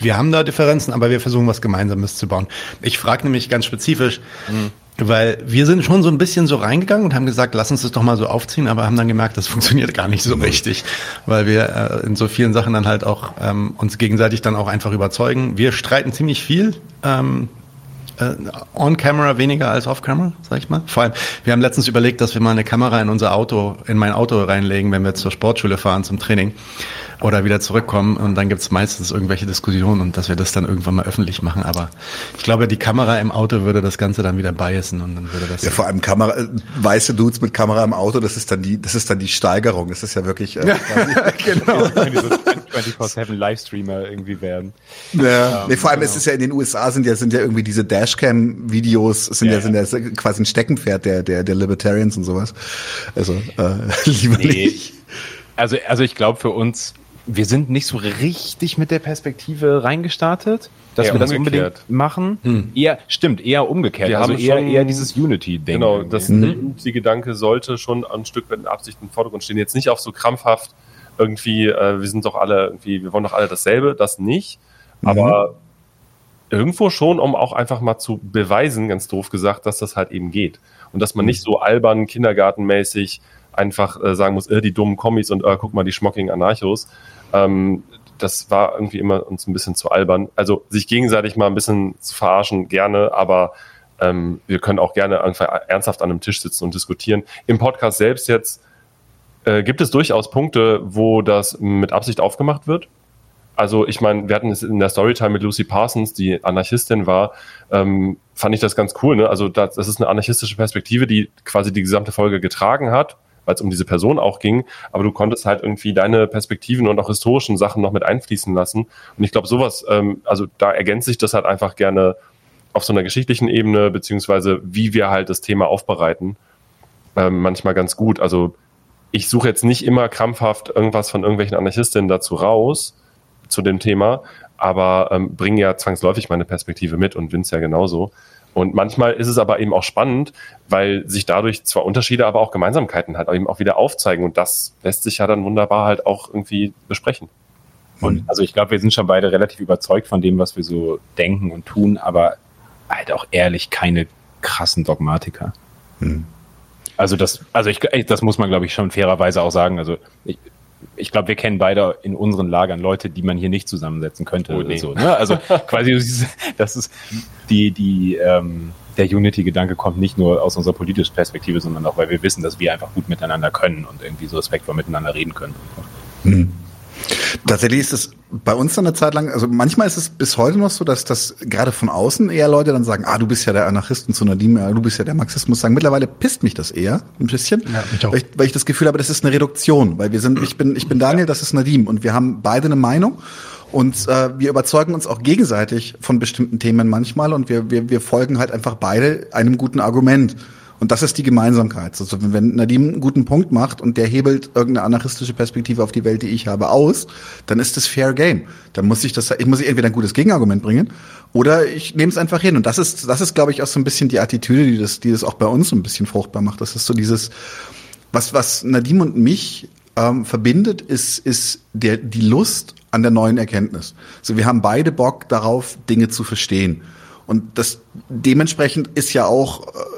wir haben da Differenzen, aber wir versuchen was Gemeinsames zu bauen? Ich frage nämlich ganz spezifisch, mhm. weil wir sind schon so ein bisschen so reingegangen und haben gesagt, lass uns das doch mal so aufziehen, aber haben dann gemerkt, das funktioniert gar nicht so richtig, weil wir äh, in so vielen Sachen dann halt auch ähm, uns gegenseitig dann auch einfach überzeugen. Wir streiten ziemlich viel. Ähm, äh, on-camera weniger als off-camera, sag ich mal. Vor allem, wir haben letztens überlegt, dass wir mal eine Kamera in unser Auto, in mein Auto reinlegen, wenn wir zur Sportschule fahren zum Training oder wieder zurückkommen und dann gibt's meistens irgendwelche Diskussionen und dass wir das dann irgendwann mal öffentlich machen. Aber ich glaube, die Kamera im Auto würde das Ganze dann wieder biasen und dann würde das. Ja, vor allem Kamera, äh, weiße Dudes mit Kamera im Auto, das ist dann die, das ist dann die Steigerung. Das ist ja wirklich. Äh, genau. 24-7 Livestreamer irgendwie werden. Ja. Um, nee, vor allem genau. ist es ja in den USA sind ja, sind ja irgendwie diese Dashcam-Videos sind ja, ja, sind ja quasi ein Steckenpferd der, der, der Libertarians und sowas. Also, äh, lieber nee. nicht. Also, also ich glaube für uns, wir sind nicht so richtig mit der Perspektive reingestartet, dass eher wir das umgekehrt. unbedingt machen. Hm. Eher, stimmt, eher umgekehrt. Wir also eher, eher dieses Unity-Ding. Genau, das mhm. Gedanke sollte schon ein Stück weit in Absicht im Vordergrund stehen. Jetzt nicht auch so krampfhaft irgendwie, äh, wir sind doch alle irgendwie, wir wollen doch alle dasselbe, das nicht. Mhm. Aber irgendwo schon, um auch einfach mal zu beweisen, ganz doof gesagt, dass das halt eben geht. Und dass man nicht so albern, kindergartenmäßig einfach äh, sagen muss, äh, die dummen Kommis und äh, guck mal, die schmockigen Anarchos, ähm, das war irgendwie immer uns ein bisschen zu albern. Also sich gegenseitig mal ein bisschen zu verarschen, gerne, aber ähm, wir können auch gerne ernsthaft an einem Tisch sitzen und diskutieren. Im Podcast selbst jetzt äh, gibt es durchaus Punkte, wo das mit Absicht aufgemacht wird. Also ich meine, wir hatten es in der Storytime mit Lucy Parsons, die Anarchistin war, ähm, fand ich das ganz cool. Ne? Also das, das ist eine anarchistische Perspektive, die quasi die gesamte Folge getragen hat, weil es um diese Person auch ging. Aber du konntest halt irgendwie deine Perspektiven und auch historischen Sachen noch mit einfließen lassen. Und ich glaube, sowas, ähm, also da ergänzt sich das halt einfach gerne auf so einer geschichtlichen Ebene, beziehungsweise wie wir halt das Thema aufbereiten, ähm, manchmal ganz gut. Also ich suche jetzt nicht immer krampfhaft irgendwas von irgendwelchen Anarchistinnen dazu raus, zu dem Thema, aber ähm, bringe ja zwangsläufig meine Perspektive mit und Vince ja genauso. Und manchmal ist es aber eben auch spannend, weil sich dadurch zwar Unterschiede, aber auch Gemeinsamkeiten halt eben auch wieder aufzeigen. Und das lässt sich ja dann wunderbar halt auch irgendwie besprechen. Und also ich glaube, wir sind schon beide relativ überzeugt von dem, was wir so denken und tun, aber halt auch ehrlich keine krassen Dogmatiker. Hm. Also das, also ich, das muss man, glaube ich, schon fairerweise auch sagen. Also ich, ich glaube, wir kennen beide in unseren Lagern Leute, die man hier nicht zusammensetzen könnte. Oh, nee. so, ne? Also quasi, das ist die, die, ähm, der Unity-Gedanke kommt nicht nur aus unserer politischen Perspektive, sondern auch, weil wir wissen, dass wir einfach gut miteinander können und irgendwie so respektvoll miteinander reden können. Hm. Tatsächlich ist es bei uns dann eine Zeit lang, also manchmal ist es bis heute noch so, dass das gerade von außen eher Leute dann sagen, ah, du bist ja der Anarchist und zu Nadim, ja, du bist ja der Marxismus sagen. Mittlerweile pisst mich das eher ein bisschen, ja. Weil, ich, weil ich das Gefühl habe, das ist eine Reduktion, weil wir sind, ich bin, ich bin Daniel, das ist Nadim und wir haben beide eine Meinung und äh, wir überzeugen uns auch gegenseitig von bestimmten Themen manchmal und wir, wir, wir folgen halt einfach beide einem guten Argument. Und das ist die Gemeinsamkeit. Also wenn Nadim einen guten Punkt macht und der hebelt irgendeine anarchistische Perspektive auf die Welt, die ich habe, aus, dann ist das Fair Game. Dann muss ich das, ich muss entweder ein gutes Gegenargument bringen oder ich nehme es einfach hin. Und das ist, das ist, glaube ich, auch so ein bisschen die Attitüde, die das, die das auch bei uns so ein bisschen fruchtbar macht. Das ist so dieses, was, was Nadim und mich ähm, verbindet, ist, ist der, die Lust an der neuen Erkenntnis. Also wir haben beide Bock darauf, Dinge zu verstehen. Und das dementsprechend ist ja auch äh,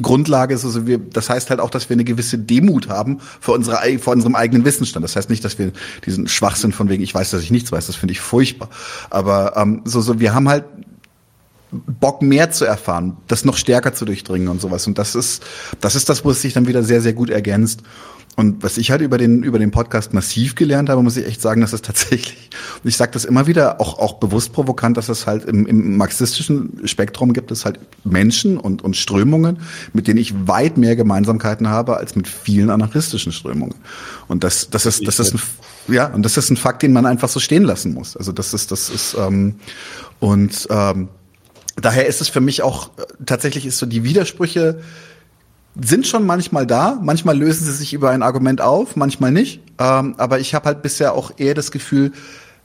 Grundlage ist, also wir, das heißt halt auch, dass wir eine gewisse Demut haben vor, unserer, vor unserem eigenen Wissensstand. Das heißt nicht, dass wir diesen Schwachsinn von wegen, ich weiß, dass ich nichts weiß, das finde ich furchtbar. Aber ähm, so, so, wir haben halt Bock mehr zu erfahren, das noch stärker zu durchdringen und sowas. Und das ist, das ist das, wo es sich dann wieder sehr, sehr gut ergänzt. Und was ich halt über den, über den Podcast massiv gelernt habe, muss ich echt sagen, dass es tatsächlich, und ich sage das immer wieder, auch, auch bewusst provokant, dass es halt im, im marxistischen Spektrum gibt es halt Menschen und, und Strömungen, mit denen ich weit mehr Gemeinsamkeiten habe als mit vielen anarchistischen Strömungen. Und das, das ist, das ist ein, ja, und das ist ein Fakt, den man einfach so stehen lassen muss. Also das ist, das ist, ähm, und ähm, daher ist es für mich auch, tatsächlich ist so die Widersprüche, sind schon manchmal da. Manchmal lösen sie sich über ein Argument auf, manchmal nicht. Ähm, aber ich habe halt bisher auch eher das Gefühl,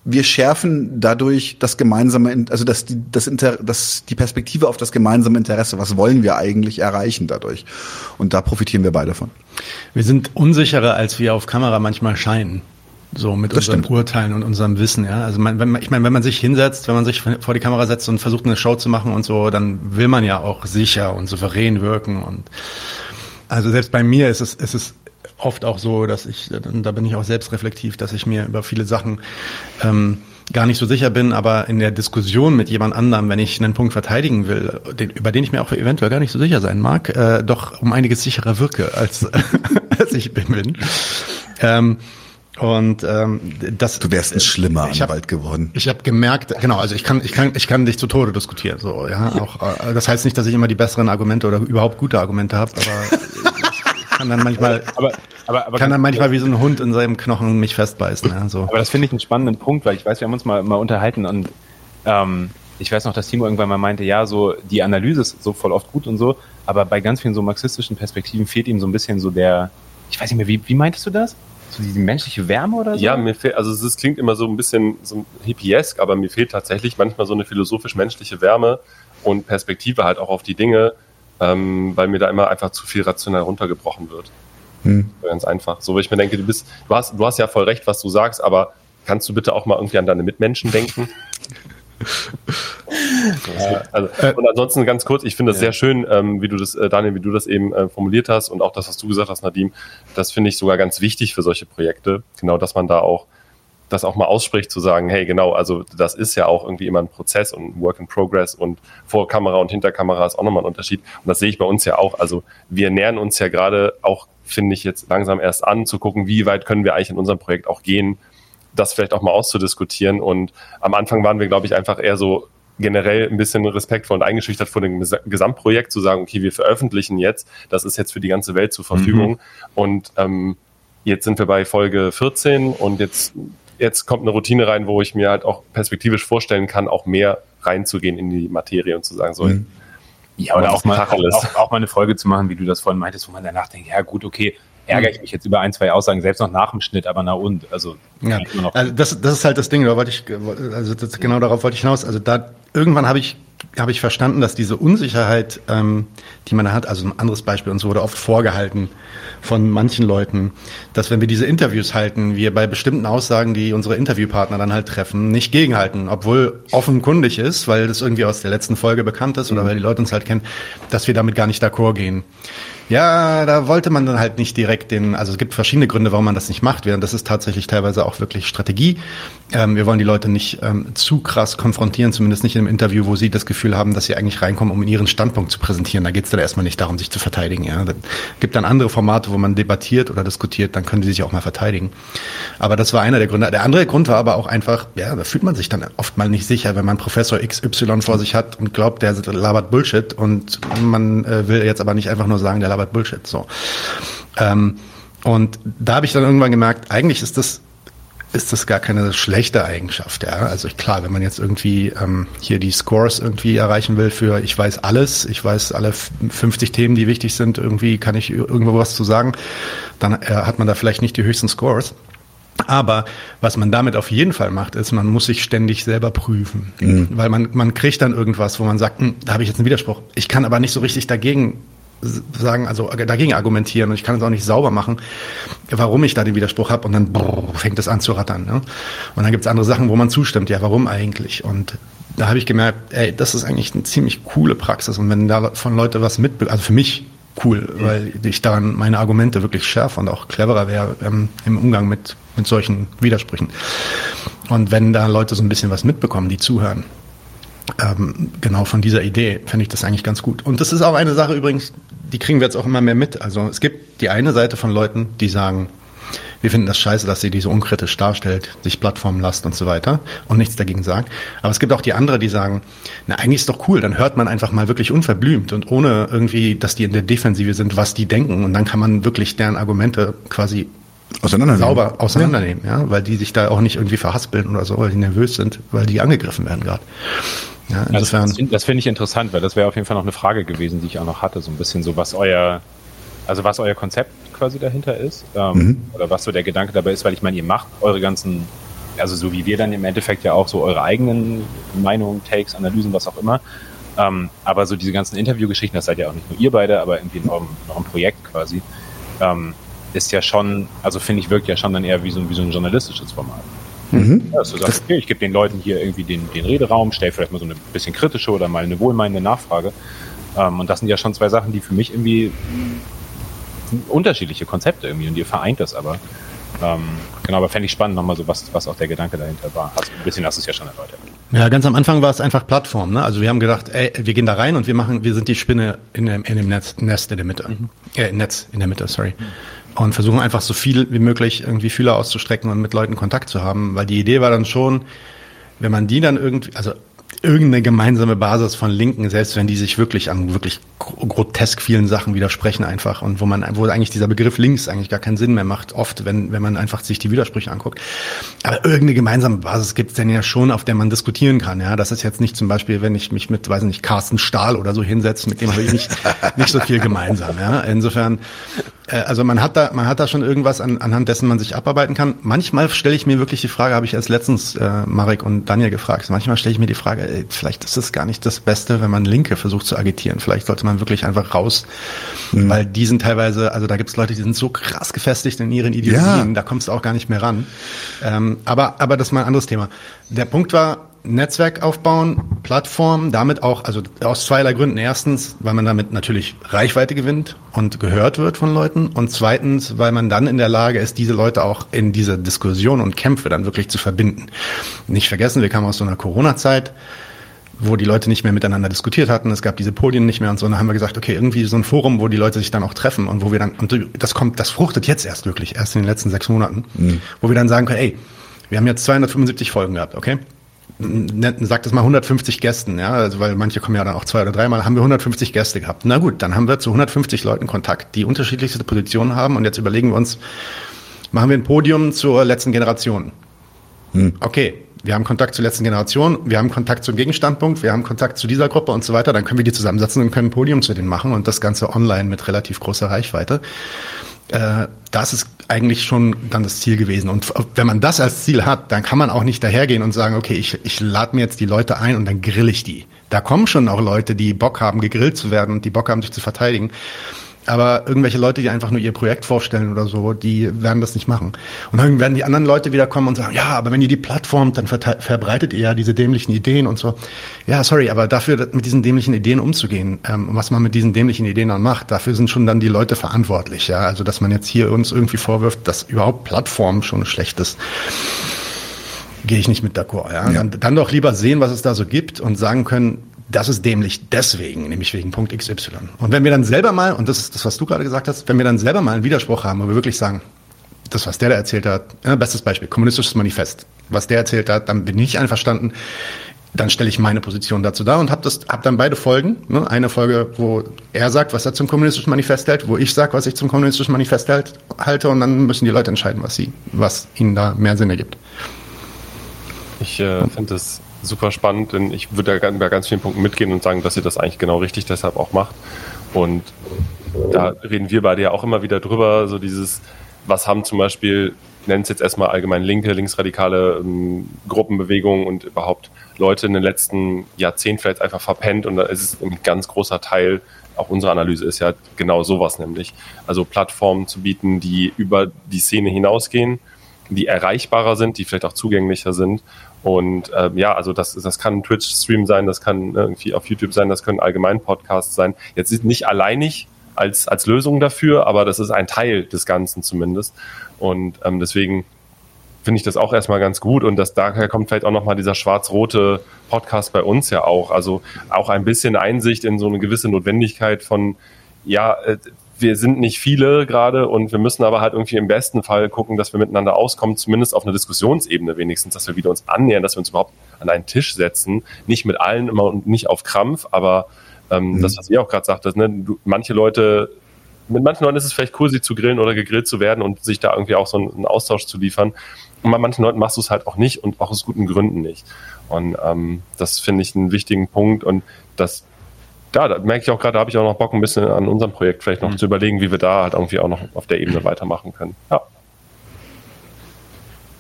wir schärfen dadurch das gemeinsame, also das, die, das, Inter, das, die Perspektive auf das gemeinsame Interesse. Was wollen wir eigentlich erreichen dadurch? Und da profitieren wir beide von. Wir sind unsicherer, als wir auf Kamera manchmal scheinen. So mit das unseren stimmt. Urteilen und unserem Wissen, ja. Also man, wenn man, ich meine, wenn man sich hinsetzt, wenn man sich vor die Kamera setzt und versucht, eine Show zu machen und so, dann will man ja auch sicher und souverän wirken. Und also selbst bei mir ist es, ist es oft auch so, dass ich, da bin ich auch selbstreflektiv, dass ich mir über viele Sachen ähm, gar nicht so sicher bin, aber in der Diskussion mit jemand anderem, wenn ich einen Punkt verteidigen will, den, über den ich mir auch eventuell gar nicht so sicher sein mag, äh, doch um einiges sicherer wirke, als, als ich bin. Ähm, und ähm, das du wärst ein schlimmer Anwalt hab, geworden. Ich habe gemerkt, genau, also ich kann ich kann ich kann dich zu Tode diskutieren, so ja, auch äh, das heißt nicht, dass ich immer die besseren Argumente oder überhaupt gute Argumente habe, aber ich kann dann manchmal aber, aber, aber kann dann manchmal wie so ein Hund in seinem Knochen mich festbeißen, ja, so. Aber das finde ich einen spannenden Punkt, weil ich weiß, wir haben uns mal mal unterhalten und ähm, ich weiß noch, dass Timo irgendwann mal meinte, ja, so die Analyse ist so voll oft gut und so, aber bei ganz vielen so marxistischen Perspektiven fehlt ihm so ein bisschen so der, ich weiß nicht mehr, wie, wie meintest du das? So die menschliche Wärme oder so? Ja, mir fehlt, also es klingt immer so ein bisschen so hippiesk, aber mir fehlt tatsächlich manchmal so eine philosophisch-menschliche Wärme und Perspektive halt auch auf die Dinge, ähm, weil mir da immer einfach zu viel rational runtergebrochen wird. Hm. Ganz einfach. So, weil ich mir denke, du bist, du hast, du hast ja voll recht, was du sagst, aber kannst du bitte auch mal irgendwie an deine Mitmenschen denken? also, äh, und ansonsten ganz kurz, ich finde das ja. sehr schön, ähm, wie du das, äh, Daniel, wie du das eben äh, formuliert hast und auch das, was du gesagt hast, Nadim, das finde ich sogar ganz wichtig für solche Projekte. Genau, dass man da auch das auch mal ausspricht, zu sagen, hey, genau, also das ist ja auch irgendwie immer ein Prozess und Work in Progress und vor Kamera und hinter Kamera ist auch nochmal ein Unterschied. Und das sehe ich bei uns ja auch. Also wir nähern uns ja gerade auch, finde ich, jetzt langsam erst an, zu gucken, wie weit können wir eigentlich in unserem Projekt auch gehen, das vielleicht auch mal auszudiskutieren. Und am Anfang waren wir, glaube ich, einfach eher so generell ein bisschen respektvoll und eingeschüchtert vor dem Gesamtprojekt zu sagen, okay, wir veröffentlichen jetzt, das ist jetzt für die ganze Welt zur Verfügung. Mhm. Und ähm, jetzt sind wir bei Folge 14 und jetzt, jetzt kommt eine Routine rein, wo ich mir halt auch perspektivisch vorstellen kann, auch mehr reinzugehen in die Materie und zu sagen, so, mhm. Ja, oder auch mal, auch, auch, mal eine Folge zu machen, wie du das vorhin meintest, wo man danach denkt, ja gut, okay, ärgere ich mich jetzt über ein, zwei Aussagen, selbst noch nach dem Schnitt, aber na und, also, ja. also das, das ist halt das Ding, da wollte ich, also das, genau darauf wollte ich hinaus. Also da irgendwann habe ich habe ich verstanden, dass diese Unsicherheit, ähm, die man da hat, also ein anderes Beispiel, uns wurde oft vorgehalten von manchen Leuten, dass wenn wir diese Interviews halten, wir bei bestimmten Aussagen, die unsere Interviewpartner dann halt treffen, nicht gegenhalten, obwohl offenkundig ist, weil das irgendwie aus der letzten Folge bekannt ist oder mhm. weil die Leute uns halt kennen, dass wir damit gar nicht d'accord gehen. Ja, da wollte man dann halt nicht direkt den, also es gibt verschiedene Gründe, warum man das nicht macht. Das ist tatsächlich teilweise auch wirklich Strategie. Ähm, wir wollen die Leute nicht ähm, zu krass konfrontieren, zumindest nicht in einem Interview, wo sie das Gefühl haben, dass sie eigentlich reinkommen, um ihren Standpunkt zu präsentieren. Da geht es dann erstmal nicht darum, sich zu verteidigen. Ja. Gibt dann andere Formate, wo man debattiert oder diskutiert, dann können die sich auch mal verteidigen. Aber das war einer der Gründe. Der andere Grund war aber auch einfach, ja, da fühlt man sich dann oft mal nicht sicher, wenn man Professor XY vor sich hat und glaubt, der labert Bullshit und man äh, will jetzt aber nicht einfach nur sagen, der labert Bullshit. So. Ähm, und da habe ich dann irgendwann gemerkt, eigentlich ist das ist das gar keine schlechte Eigenschaft. Ja? Also klar, wenn man jetzt irgendwie ähm, hier die Scores irgendwie erreichen will für ich weiß alles, ich weiß alle 50 Themen, die wichtig sind, irgendwie kann ich irgendwo was zu sagen, dann äh, hat man da vielleicht nicht die höchsten Scores. Aber was man damit auf jeden Fall macht, ist, man muss sich ständig selber prüfen. Mhm. Weil man, man kriegt dann irgendwas, wo man sagt, hm, da habe ich jetzt einen Widerspruch. Ich kann aber nicht so richtig dagegen sagen, also dagegen argumentieren und ich kann es auch nicht sauber machen, warum ich da den Widerspruch habe und dann brrr, fängt es an zu rattern. Ne? Und dann gibt es andere Sachen, wo man zustimmt, ja, warum eigentlich? Und da habe ich gemerkt, ey, das ist eigentlich eine ziemlich coole Praxis und wenn da von Leute was mit, also für mich cool, weil ich daran meine Argumente wirklich schärfer und auch cleverer wäre ähm, im Umgang mit, mit solchen Widersprüchen. Und wenn da Leute so ein bisschen was mitbekommen, die zuhören, ähm, genau von dieser Idee finde ich das eigentlich ganz gut. Und das ist auch eine Sache übrigens, die kriegen wir jetzt auch immer mehr mit. Also es gibt die eine Seite von Leuten, die sagen, wir finden das scheiße, dass sie die so unkritisch darstellt, sich Plattformen lasst und so weiter und nichts dagegen sagt. Aber es gibt auch die andere, die sagen, na eigentlich ist doch cool, dann hört man einfach mal wirklich unverblümt und ohne irgendwie, dass die in der Defensive sind, was die denken und dann kann man wirklich deren Argumente quasi auseinandernehmen. sauber auseinandernehmen, ja. ja, weil die sich da auch nicht irgendwie verhaspeln oder so, weil die nervös sind, weil die angegriffen werden gerade. Ja, insofern. Also das, finde ich interessant, weil das wäre auf jeden Fall noch eine Frage gewesen, die ich auch noch hatte, so ein bisschen so, was euer, also was euer Konzept quasi dahinter ist, ähm, mhm. oder was so der Gedanke dabei ist, weil ich meine, ihr macht eure ganzen, also so wie wir dann im Endeffekt ja auch so eure eigenen Meinungen, Takes, Analysen, was auch immer, ähm, aber so diese ganzen Interviewgeschichten, das seid ja auch nicht nur ihr beide, aber irgendwie in eurem, in eurem Projekt quasi, ähm, ist ja schon, also finde ich, wirkt ja schon dann eher wie so, wie so ein journalistisches Format. Mhm. Ja, dass du sagst, okay, ich gebe den Leuten hier irgendwie den, den Rederaum, stelle vielleicht mal so eine bisschen kritische oder mal eine wohlmeinende Nachfrage. Ähm, und das sind ja schon zwei Sachen, die für mich irgendwie unterschiedliche Konzepte irgendwie und ihr vereint das aber. Ähm, genau, aber fände ich spannend nochmal so, was, was auch der Gedanke dahinter war. Also ein bisschen hast du es ja schon erläutert. Ja, ganz am Anfang war es einfach Plattform. Ne? Also wir haben gedacht, ey, wir gehen da rein und wir machen, wir sind die Spinne in dem, in dem Netz, Nest in der Mitte. Mhm. Äh, Netz in der Mitte, sorry. Mhm und versuchen einfach so viel wie möglich irgendwie Fühler auszustrecken und mit Leuten Kontakt zu haben, weil die Idee war dann schon, wenn man die dann irgendwie, also irgendeine gemeinsame Basis von Linken, selbst wenn die sich wirklich an wirklich grotesk vielen Sachen widersprechen einfach und wo man, wo eigentlich dieser Begriff links eigentlich gar keinen Sinn mehr macht, oft, wenn, wenn man einfach sich die Widersprüche anguckt. Aber irgendeine gemeinsame Basis gibt es denn ja schon, auf der man diskutieren kann, ja. Das ist jetzt nicht zum Beispiel, wenn ich mich mit, weiß nicht, Carsten Stahl oder so hinsetze, mit dem habe ich nicht, nicht so viel gemeinsam, ja. Insofern, also man hat da, man hat da schon irgendwas an, anhand dessen man sich abarbeiten kann. Manchmal stelle ich mir wirklich die Frage, habe ich erst letztens äh, Marek und Daniel gefragt. Manchmal stelle ich mir die Frage, ey, vielleicht ist es gar nicht das Beste, wenn man Linke versucht zu agitieren. Vielleicht sollte man wirklich einfach raus, mhm. weil die sind teilweise, also da gibt es Leute, die sind so krass gefestigt in ihren Ideologien, ja. da kommst du auch gar nicht mehr ran. Ähm, aber, aber das ist mal ein anderes Thema. Der Punkt war, Netzwerk aufbauen, Plattform, damit auch, also aus zweierlei Gründen. Erstens, weil man damit natürlich Reichweite gewinnt und gehört wird von Leuten. Und zweitens, weil man dann in der Lage ist, diese Leute auch in diese Diskussion und Kämpfe dann wirklich zu verbinden. Nicht vergessen, wir kamen aus so einer Corona-Zeit wo die Leute nicht mehr miteinander diskutiert hatten. Es gab diese Podien nicht mehr und so. Und dann haben wir gesagt, okay, irgendwie so ein Forum, wo die Leute sich dann auch treffen und wo wir dann, und das kommt, das fruchtet jetzt erst wirklich, erst in den letzten sechs Monaten, mhm. wo wir dann sagen können, ey, wir haben jetzt 275 Folgen gehabt, okay? Sagt es mal 150 Gästen, ja, also weil manche kommen ja dann auch zwei oder dreimal, haben wir 150 Gäste gehabt. Na gut, dann haben wir zu 150 Leuten Kontakt, die unterschiedlichste Positionen haben und jetzt überlegen wir uns, machen wir ein Podium zur letzten Generation. Hm. Okay, wir haben Kontakt zur letzten Generation, wir haben Kontakt zum Gegenstandpunkt, wir haben Kontakt zu dieser Gruppe und so weiter, dann können wir die zusammensetzen und können ein Podium zu denen machen und das Ganze online mit relativ großer Reichweite. Äh, das ist eigentlich schon dann das Ziel gewesen. Und wenn man das als Ziel hat, dann kann man auch nicht dahergehen und sagen, okay, ich, ich lade mir jetzt die Leute ein und dann grill ich die. Da kommen schon auch Leute, die Bock haben, gegrillt zu werden und die Bock haben, sich zu verteidigen. Aber irgendwelche Leute, die einfach nur ihr Projekt vorstellen oder so, die werden das nicht machen. Und dann werden die anderen Leute wieder kommen und sagen, ja, aber wenn ihr die Plattformt, dann verbreitet ihr ja diese dämlichen Ideen und so. Ja, sorry, aber dafür, mit diesen dämlichen Ideen umzugehen, ähm, was man mit diesen dämlichen Ideen dann macht, dafür sind schon dann die Leute verantwortlich. Ja, also dass man jetzt hier uns irgendwie vorwirft, dass überhaupt Plattform schon schlecht ist gehe ich nicht mit d'accord. Ja? ja. Dann, dann doch lieber sehen, was es da so gibt und sagen können, das ist dämlich deswegen, nämlich wegen Punkt XY. Und wenn wir dann selber mal, und das ist das, was du gerade gesagt hast, wenn wir dann selber mal einen Widerspruch haben, wo wir wirklich sagen, das, was der da erzählt hat, ja, bestes Beispiel, kommunistisches Manifest, was der erzählt hat, dann bin ich einverstanden, dann stelle ich meine Position dazu dar und habe hab dann beide Folgen. Ne? Eine Folge, wo er sagt, was er zum kommunistischen Manifest hält, wo ich sage, was ich zum kommunistischen Manifest hält, halte, und dann müssen die Leute entscheiden, was sie, was ihnen da mehr Sinn ergibt. Ich äh, finde das super spannend, denn ich würde da bei ganz vielen Punkten mitgehen und sagen, dass ihr das eigentlich genau richtig deshalb auch macht. Und da reden wir beide ja auch immer wieder drüber, so dieses, was haben zum Beispiel, nennen es jetzt erstmal allgemein linke, linksradikale ähm, Gruppenbewegungen und überhaupt Leute in den letzten Jahrzehnten vielleicht einfach verpennt und da ist es ein ganz großer Teil, auch unsere Analyse ist ja genau sowas nämlich. Also Plattformen zu bieten, die über die Szene hinausgehen, die erreichbarer sind, die vielleicht auch zugänglicher sind und ähm, ja, also das, das kann ein Twitch-Stream sein, das kann irgendwie auf YouTube sein, das können allgemein Podcasts sein. Jetzt nicht alleinig als, als Lösung dafür, aber das ist ein Teil des Ganzen zumindest. Und ähm, deswegen finde ich das auch erstmal ganz gut und das daher kommt vielleicht auch nochmal dieser schwarz-rote Podcast bei uns ja auch. Also auch ein bisschen Einsicht in so eine gewisse Notwendigkeit von, ja, äh, wir sind nicht viele gerade und wir müssen aber halt irgendwie im besten Fall gucken, dass wir miteinander auskommen, zumindest auf einer Diskussionsebene wenigstens, dass wir wieder uns annähern, dass wir uns überhaupt an einen Tisch setzen. Nicht mit allen immer und nicht auf Krampf, aber ähm, mhm. das, was ihr auch gerade sagtet, ne, du, manche Leute, mit manchen Leuten ist es vielleicht cool, sie zu grillen oder gegrillt zu werden und sich da irgendwie auch so einen, einen Austausch zu liefern. Und bei manchen Leuten machst du es halt auch nicht und auch aus guten Gründen nicht. Und ähm, das finde ich einen wichtigen Punkt und das ja, da merke ich auch gerade, da habe ich auch noch Bock, ein bisschen an unserem Projekt vielleicht noch mhm. zu überlegen, wie wir da halt irgendwie auch noch auf der Ebene weitermachen können. Ja.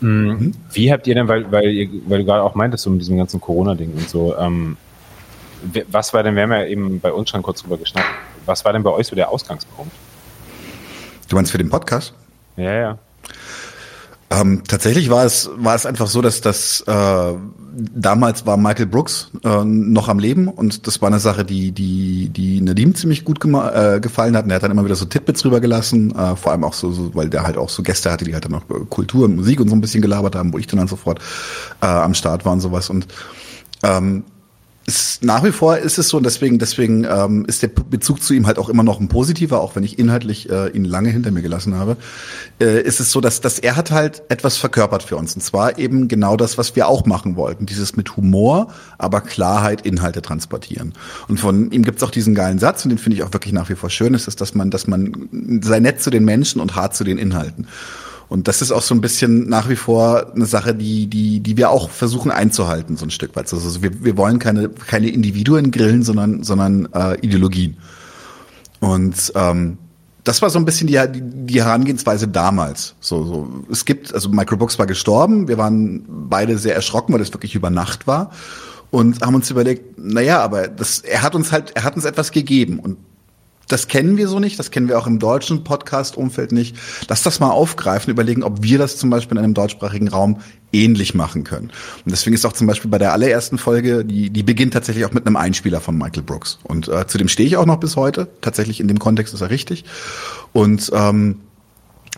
Mhm. Wie habt ihr denn, weil, weil, ihr, weil du gerade auch meintest, so mit diesem ganzen Corona-Ding und so, ähm, was war denn, wir haben ja eben bei uns schon kurz drüber geschnackt, was war denn bei euch so der Ausgangspunkt? Du meinst für den Podcast? Ja, ja. Ähm, tatsächlich war es war es einfach so, dass das äh, damals war Michael Brooks äh, noch am Leben und das war eine Sache, die die die Nadim ziemlich gut äh, gefallen hat. Und er hat dann immer wieder so Titbits rübergelassen, äh, vor allem auch so, so, weil der halt auch so Gäste hatte, die halt dann auch Kultur und Musik und so ein bisschen gelabert haben, wo ich dann, dann sofort äh, am Start war und sowas und ähm, ist, nach wie vor ist es so und deswegen, deswegen ähm, ist der Bezug zu ihm halt auch immer noch ein positiver, auch wenn ich inhaltlich äh, ihn lange hinter mir gelassen habe. Äh, ist es so, dass, dass er hat halt etwas verkörpert für uns und zwar eben genau das, was wir auch machen wollten, dieses mit Humor, aber Klarheit Inhalte transportieren. Und von ihm gibt's auch diesen geilen Satz und den finde ich auch wirklich nach wie vor schön, ist es, dass man, dass man sei nett zu den Menschen und hart zu den Inhalten. Und das ist auch so ein bisschen nach wie vor eine Sache, die, die, die wir auch versuchen einzuhalten, so ein Stück weit. Also wir, wir wollen keine, keine Individuen grillen, sondern, sondern äh, Ideologien. Und ähm, das war so ein bisschen die, die Herangehensweise damals. So, so. Es gibt, also Microbox war gestorben, wir waren beide sehr erschrocken, weil das wirklich über Nacht war. Und haben uns überlegt, naja, aber das, er hat uns halt, er hat uns etwas gegeben. Und das kennen wir so nicht, das kennen wir auch im deutschen Podcast-Umfeld nicht. Lass das mal aufgreifen, überlegen, ob wir das zum Beispiel in einem deutschsprachigen Raum ähnlich machen können. Und deswegen ist auch zum Beispiel bei der allerersten Folge, die, die beginnt tatsächlich auch mit einem Einspieler von Michael Brooks. Und äh, zu dem stehe ich auch noch bis heute. Tatsächlich in dem Kontext ist er richtig. Und ähm,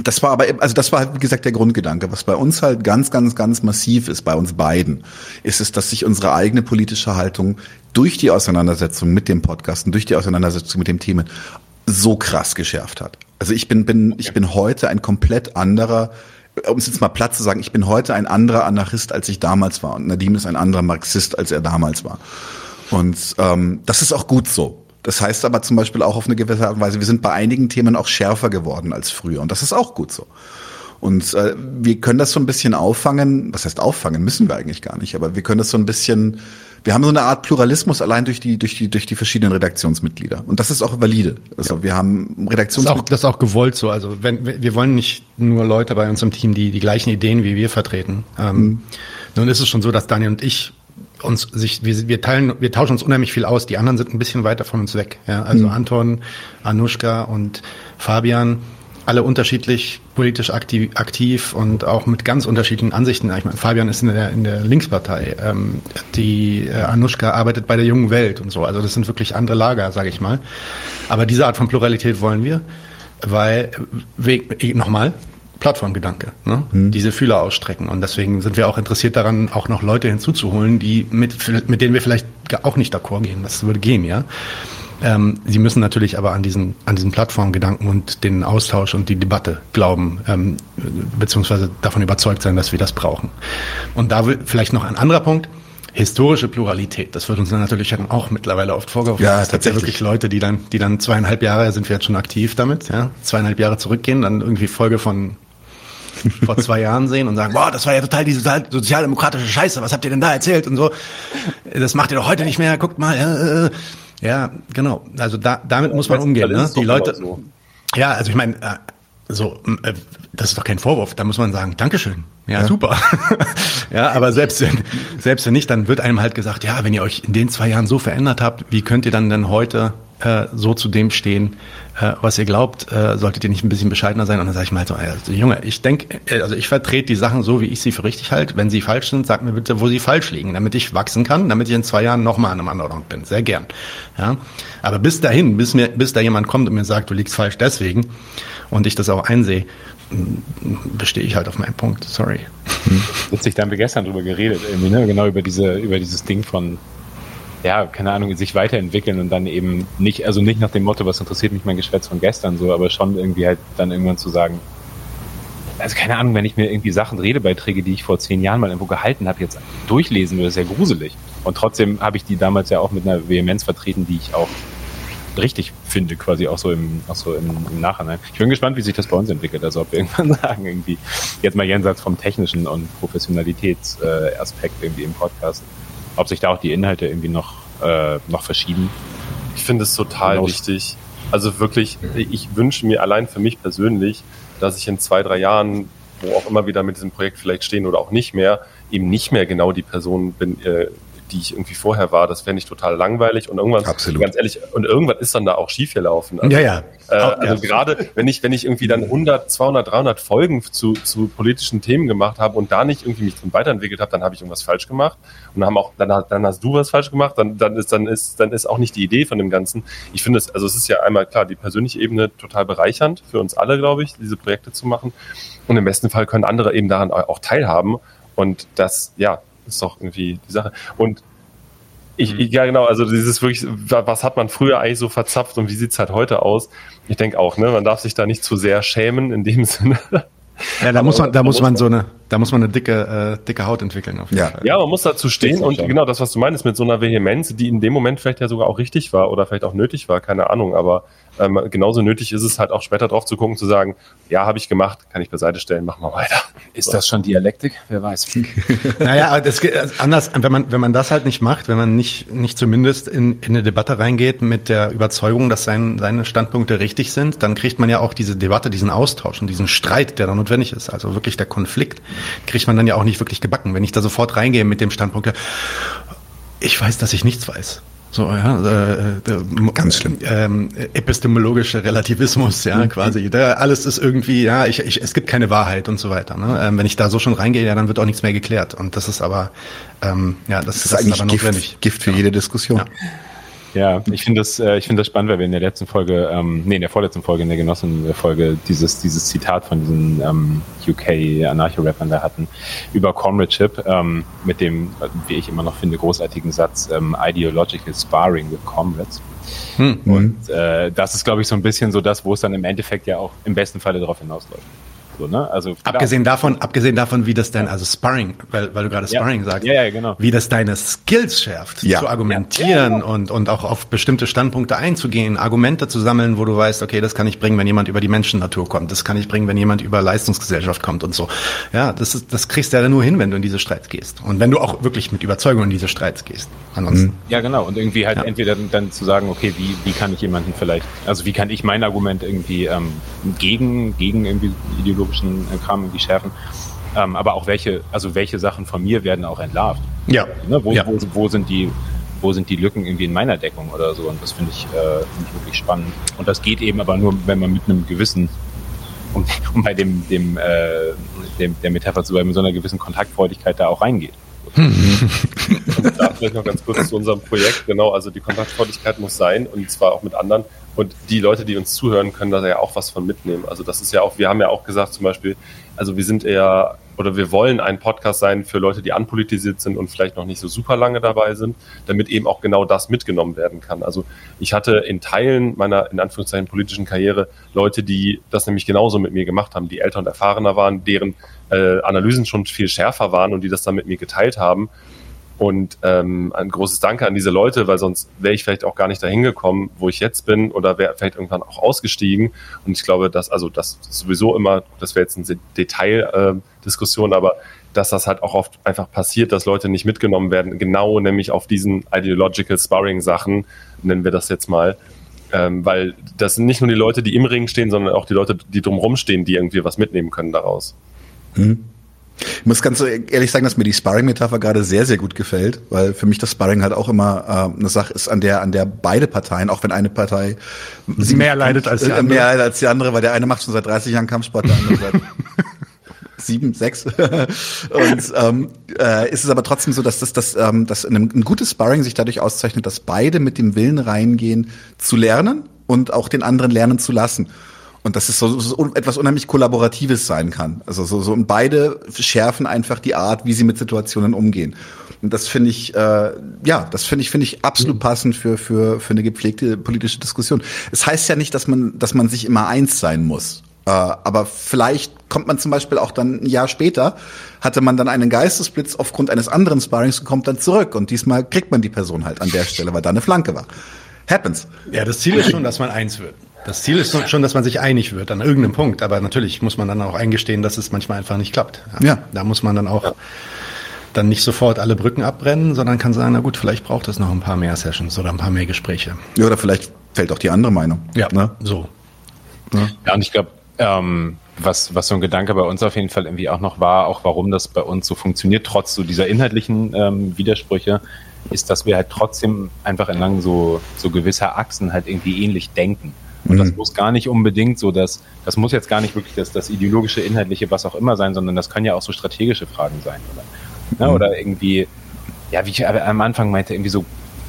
das war aber, also das war halt, wie gesagt, der Grundgedanke. Was bei uns halt ganz, ganz, ganz massiv ist, bei uns beiden, ist es, dass sich unsere eigene politische Haltung durch die Auseinandersetzung mit dem Podcast und durch die Auseinandersetzung mit dem Themen so krass geschärft hat. Also ich bin, bin, ich bin heute ein komplett anderer, um es jetzt mal platt zu sagen, ich bin heute ein anderer Anarchist, als ich damals war. Und Nadim ist ein anderer Marxist, als er damals war. Und ähm, das ist auch gut so. Das heißt aber zum Beispiel auch auf eine gewisse Art und Weise, wir sind bei einigen Themen auch schärfer geworden als früher. Und das ist auch gut so. Und äh, wir können das so ein bisschen auffangen, was heißt auffangen, müssen wir eigentlich gar nicht, aber wir können das so ein bisschen, wir haben so eine Art Pluralismus allein durch die, durch die, durch die verschiedenen Redaktionsmitglieder. Und das ist auch valide. Also ja. wir haben Redaktionsmitglieder. Das, das ist auch gewollt so. Also wenn, wir wollen nicht nur Leute bei uns im Team, die die gleichen Ideen wie wir vertreten. Ähm, mhm. Nun ist es schon so, dass Daniel und ich uns sich, wir, wir teilen, wir tauschen uns unheimlich viel aus. Die anderen sind ein bisschen weiter von uns weg. Ja, also mhm. Anton, Anushka und Fabian, alle unterschiedlich politisch aktiv, aktiv und auch mit ganz unterschiedlichen Ansichten. Ich meine, Fabian ist in der, in der Linkspartei. Ähm, die äh, Anushka arbeitet bei der jungen Welt und so. Also das sind wirklich andere Lager, sage ich mal. Aber diese Art von Pluralität wollen wir, weil, nochmal, Plattformgedanke, ne? Mhm. diese Fühler ausstrecken. Und deswegen sind wir auch interessiert daran, auch noch Leute hinzuzuholen, die mit, mit denen wir vielleicht auch nicht d'accord gehen. Das würde gehen, ja. Ähm, sie müssen natürlich aber an diesen, an diesen Plattformgedanken und den Austausch und die Debatte glauben, ähm, beziehungsweise davon überzeugt sein, dass wir das brauchen. Und da vielleicht noch ein anderer Punkt. Historische Pluralität, das wird uns dann natürlich auch mittlerweile oft vorgeworfen. Ja, es gibt ja wirklich Leute, die dann, die dann zweieinhalb Jahre sind wir jetzt schon aktiv damit, ja, zweieinhalb Jahre zurückgehen, dann irgendwie Folge von vor zwei Jahren sehen und sagen, boah, das war ja total die sozialdemokratische Scheiße, was habt ihr denn da erzählt und so. Das macht ihr doch heute nicht mehr, guckt mal. Äh, äh. Ja, genau. Also da, damit muss man umgehen. Ne? Die Leute. So. Ja, also ich meine, äh, so, äh, das ist doch kein Vorwurf. Da muss man sagen, Dankeschön. Ja, ja. super. ja, aber selbst wenn, selbst wenn nicht, dann wird einem halt gesagt, ja, wenn ihr euch in den zwei Jahren so verändert habt, wie könnt ihr dann denn heute äh, so zu dem stehen, äh, was ihr glaubt, äh, solltet ihr nicht ein bisschen bescheidener sein? Und dann sage ich mal so, also, Junge, ich denke, äh, also ich vertrete die Sachen so, wie ich sie für richtig halte. Wenn sie falsch sind, sagt mir bitte, wo sie falsch liegen, damit ich wachsen kann, damit ich in zwei Jahren nochmal an einem anderen bin. Sehr gern. Ja? Aber bis dahin, bis mir, bis da jemand kommt und mir sagt, du liegst falsch deswegen und ich das auch einsehe, bestehe ich halt auf meinen Punkt. Sorry. Witzig, da haben wir gestern drüber geredet, irgendwie, ne? genau über diese, über dieses Ding von ja, keine Ahnung, sich weiterentwickeln und dann eben nicht, also nicht nach dem Motto, was interessiert mich mein Geschwätz von gestern so, aber schon irgendwie halt dann irgendwann zu sagen, also keine Ahnung, wenn ich mir irgendwie Sachen, Redebeiträge, die ich vor zehn Jahren mal irgendwo gehalten habe, jetzt durchlesen würde, ist ja gruselig. Und trotzdem habe ich die damals ja auch mit einer Vehemenz vertreten, die ich auch richtig finde, quasi auch so im, auch so im, im Nachhinein. Ich bin gespannt, wie sich das bei uns entwickelt. Also ob wir irgendwann sagen, irgendwie, jetzt mal jenseits vom technischen und Professionalitätsaspekt äh, irgendwie im Podcast, ob sich da auch die Inhalte irgendwie noch, äh, noch verschieben. Ich finde es total genau. wichtig. Also wirklich, ich wünsche mir allein für mich persönlich, dass ich in zwei, drei Jahren, wo auch immer wieder mit diesem Projekt vielleicht stehen oder auch nicht mehr, eben nicht mehr genau die Person bin, äh, die ich irgendwie vorher war, das wäre nicht total langweilig und irgendwann, Absolut. ganz ehrlich, und irgendwann ist dann da auch schief gelaufen. Also, ja, ja. Äh, also ja. gerade, wenn ich, wenn ich irgendwie dann 100, 200, 300 Folgen zu, zu politischen Themen gemacht habe und da nicht irgendwie mich drin weiterentwickelt habe, dann habe ich irgendwas falsch gemacht und dann haben auch, dann, dann hast du was falsch gemacht, dann, dann ist, dann ist, dann ist auch nicht die Idee von dem Ganzen. Ich finde es, also es ist ja einmal klar, die persönliche Ebene total bereichernd für uns alle, glaube ich, diese Projekte zu machen. Und im besten Fall können andere eben daran auch teilhaben. Und das, ja, ist doch irgendwie die Sache. Und ich, ich, ja, genau, also dieses wirklich, was hat man früher eigentlich so verzapft und wie sieht's halt heute aus? Ich denke auch, ne, man darf sich da nicht zu sehr schämen in dem Sinne. Ja, da muss man, da muss man so eine, da muss man eine dicke, äh, dicke Haut entwickeln. Auf jeden ja. Fall. ja, man muss dazu stehen und genau das, was du meinst, mit so einer Vehemenz, die in dem Moment vielleicht ja sogar auch richtig war oder vielleicht auch nötig war, keine Ahnung, aber ähm, genauso nötig ist es halt auch später drauf zu gucken, zu sagen, ja, habe ich gemacht, kann ich beiseite stellen, machen wir weiter. Ist so. das schon Dialektik? Wer weiß. naja, aber das geht also anders, wenn man, wenn man das halt nicht macht, wenn man nicht, nicht zumindest in, in eine Debatte reingeht mit der Überzeugung, dass sein, seine Standpunkte richtig sind, dann kriegt man ja auch diese Debatte, diesen Austausch und diesen Streit, der da notwendig ist, also wirklich der Konflikt, kriegt man dann ja auch nicht wirklich gebacken. Wenn ich da sofort reingehe mit dem Standpunkt, ich weiß, dass ich nichts weiß. So, ja, äh, äh, ganz schlimm. Ähm, epistemologischer Relativismus, ja, mhm. quasi. Da, alles ist irgendwie, ja, ich, ich, es gibt keine Wahrheit und so weiter. Ne? Ähm, wenn ich da so schon reingehe, ja, dann wird auch nichts mehr geklärt. Und das ist aber, ähm, ja, das, das ist das eigentlich ist Gift, notwendig. Gift für ja. jede Diskussion. Ja. Ja, ich finde das, äh, ich finde das spannend, weil wir in der letzten Folge, ähm, nee, in der vorletzten Folge, in der Genossen-Folge, dieses, dieses Zitat von diesen ähm, UK-Anarcho-Rappern da hatten über Comradeship, ähm, mit dem, wie ich immer noch finde, großartigen Satz, ähm, Ideological Sparring with Comrades. Hm. Und äh, das ist, glaube ich, so ein bisschen so das, wo es dann im Endeffekt ja auch im besten Falle darauf hinausläuft. So, ne? Also abgesehen davon, abgesehen davon, wie das denn, also Sparring, weil, weil du gerade Sparring ja. sagst, ja, ja, genau. wie das deine Skills schärft, ja. zu argumentieren genau. und, und auch auf bestimmte Standpunkte einzugehen, Argumente zu sammeln, wo du weißt, okay, das kann ich bringen, wenn jemand über die Menschennatur kommt, das kann ich bringen, wenn jemand über Leistungsgesellschaft kommt und so. Ja, das ist, das kriegst du ja nur hin, wenn du in diese Streits gehst. Und wenn du auch wirklich mit Überzeugung in diese Streits gehst. Ansonsten. Ja, genau. Und irgendwie halt entweder dann zu sagen, okay, wie, wie kann ich jemanden vielleicht, also wie kann ich mein Argument irgendwie ähm, gegen, gegen irgendwie ideologischen äh, Kram irgendwie schärfen. Ähm, aber auch welche, also welche Sachen von mir werden auch entlarvt. Ja. Ne? Wo, ja. Wo, wo, sind die, wo sind die Lücken irgendwie in meiner Deckung oder so? Und das finde ich, äh, find ich wirklich spannend. Und das geht eben aber nur, wenn man mit einem gewissen, um, um bei dem, dem, äh, dem, der Metapher zu bleiben, mit so einer gewissen Kontaktfreudigkeit da auch reingeht. und da vielleicht noch ganz kurz zu unserem Projekt. Genau, also die Kontaktfreudigkeit muss sein und zwar auch mit anderen. Und die Leute, die uns zuhören, können da ja auch was von mitnehmen. Also das ist ja auch, wir haben ja auch gesagt zum Beispiel, also wir sind eher oder wir wollen ein Podcast sein für Leute, die anpolitisiert sind und vielleicht noch nicht so super lange dabei sind, damit eben auch genau das mitgenommen werden kann. Also ich hatte in Teilen meiner in Anführungszeichen politischen Karriere Leute, die das nämlich genauso mit mir gemacht haben, die älter und erfahrener waren, deren äh, Analysen schon viel schärfer waren und die das dann mit mir geteilt haben und ähm, ein großes Danke an diese Leute, weil sonst wäre ich vielleicht auch gar nicht dahin gekommen, wo ich jetzt bin, oder wäre vielleicht irgendwann auch ausgestiegen. Und ich glaube, dass, also das sowieso immer, das wäre jetzt eine Detaildiskussion, äh, aber dass das halt auch oft einfach passiert, dass Leute nicht mitgenommen werden, genau nämlich auf diesen Ideological Sparring-Sachen, nennen wir das jetzt mal. Ähm, weil das sind nicht nur die Leute, die im Ring stehen, sondern auch die Leute, die drumherum stehen, die irgendwie was mitnehmen können daraus. Mhm. Ich muss ganz ehrlich sagen, dass mir die Sparring-Metapher gerade sehr, sehr gut gefällt, weil für mich das Sparring halt auch immer äh, eine Sache ist, an der, an der beide Parteien, auch wenn eine Partei sie mehr leidet als die andere. Mehr leidet als die andere, weil der eine macht schon seit 30 Jahren Kampfsport, der andere seit sieben, sechs. und ähm, äh, ist es aber trotzdem so, dass das, das, ähm, dass ein, ein gutes Sparring sich dadurch auszeichnet, dass beide mit dem Willen reingehen, zu lernen und auch den anderen lernen zu lassen. Und dass es so, so etwas unheimlich Kollaboratives sein kann. Also so, so und beide schärfen einfach die Art, wie sie mit Situationen umgehen. Und das finde ich, äh, ja, das finde ich, finde ich absolut mhm. passend für, für, für eine gepflegte politische Diskussion. Es heißt ja nicht, dass man, dass man sich immer eins sein muss. Äh, aber vielleicht kommt man zum Beispiel auch dann ein Jahr später, hatte man dann einen Geistesblitz aufgrund eines anderen Sparrings und kommt dann zurück. Und diesmal kriegt man die Person halt an der Stelle, weil da eine Flanke war. Happens. Ja, das Ziel ist schon, dass man eins wird. Das Ziel ist schon, dass man sich einig wird an irgendeinem Punkt, aber natürlich muss man dann auch eingestehen, dass es manchmal einfach nicht klappt. Ja. ja. Da muss man dann auch dann nicht sofort alle Brücken abbrennen, sondern kann sagen, na gut, vielleicht braucht es noch ein paar mehr Sessions oder ein paar mehr Gespräche. Ja, oder vielleicht fällt auch die andere Meinung. Ja, ne? so. Ja, ja und ich glaube, ähm, was, was so ein Gedanke bei uns auf jeden Fall irgendwie auch noch war, auch warum das bei uns so funktioniert, trotz so dieser inhaltlichen ähm, Widersprüche, ist, dass wir halt trotzdem einfach entlang so, so gewisser Achsen halt irgendwie ähnlich denken. Und das mhm. muss gar nicht unbedingt so, dass, das muss jetzt gar nicht wirklich das, das ideologische, inhaltliche, was auch immer sein, sondern das können ja auch so strategische Fragen sein. Oder, ne? mhm. oder irgendwie, ja, wie ich am Anfang meinte, irgendwie so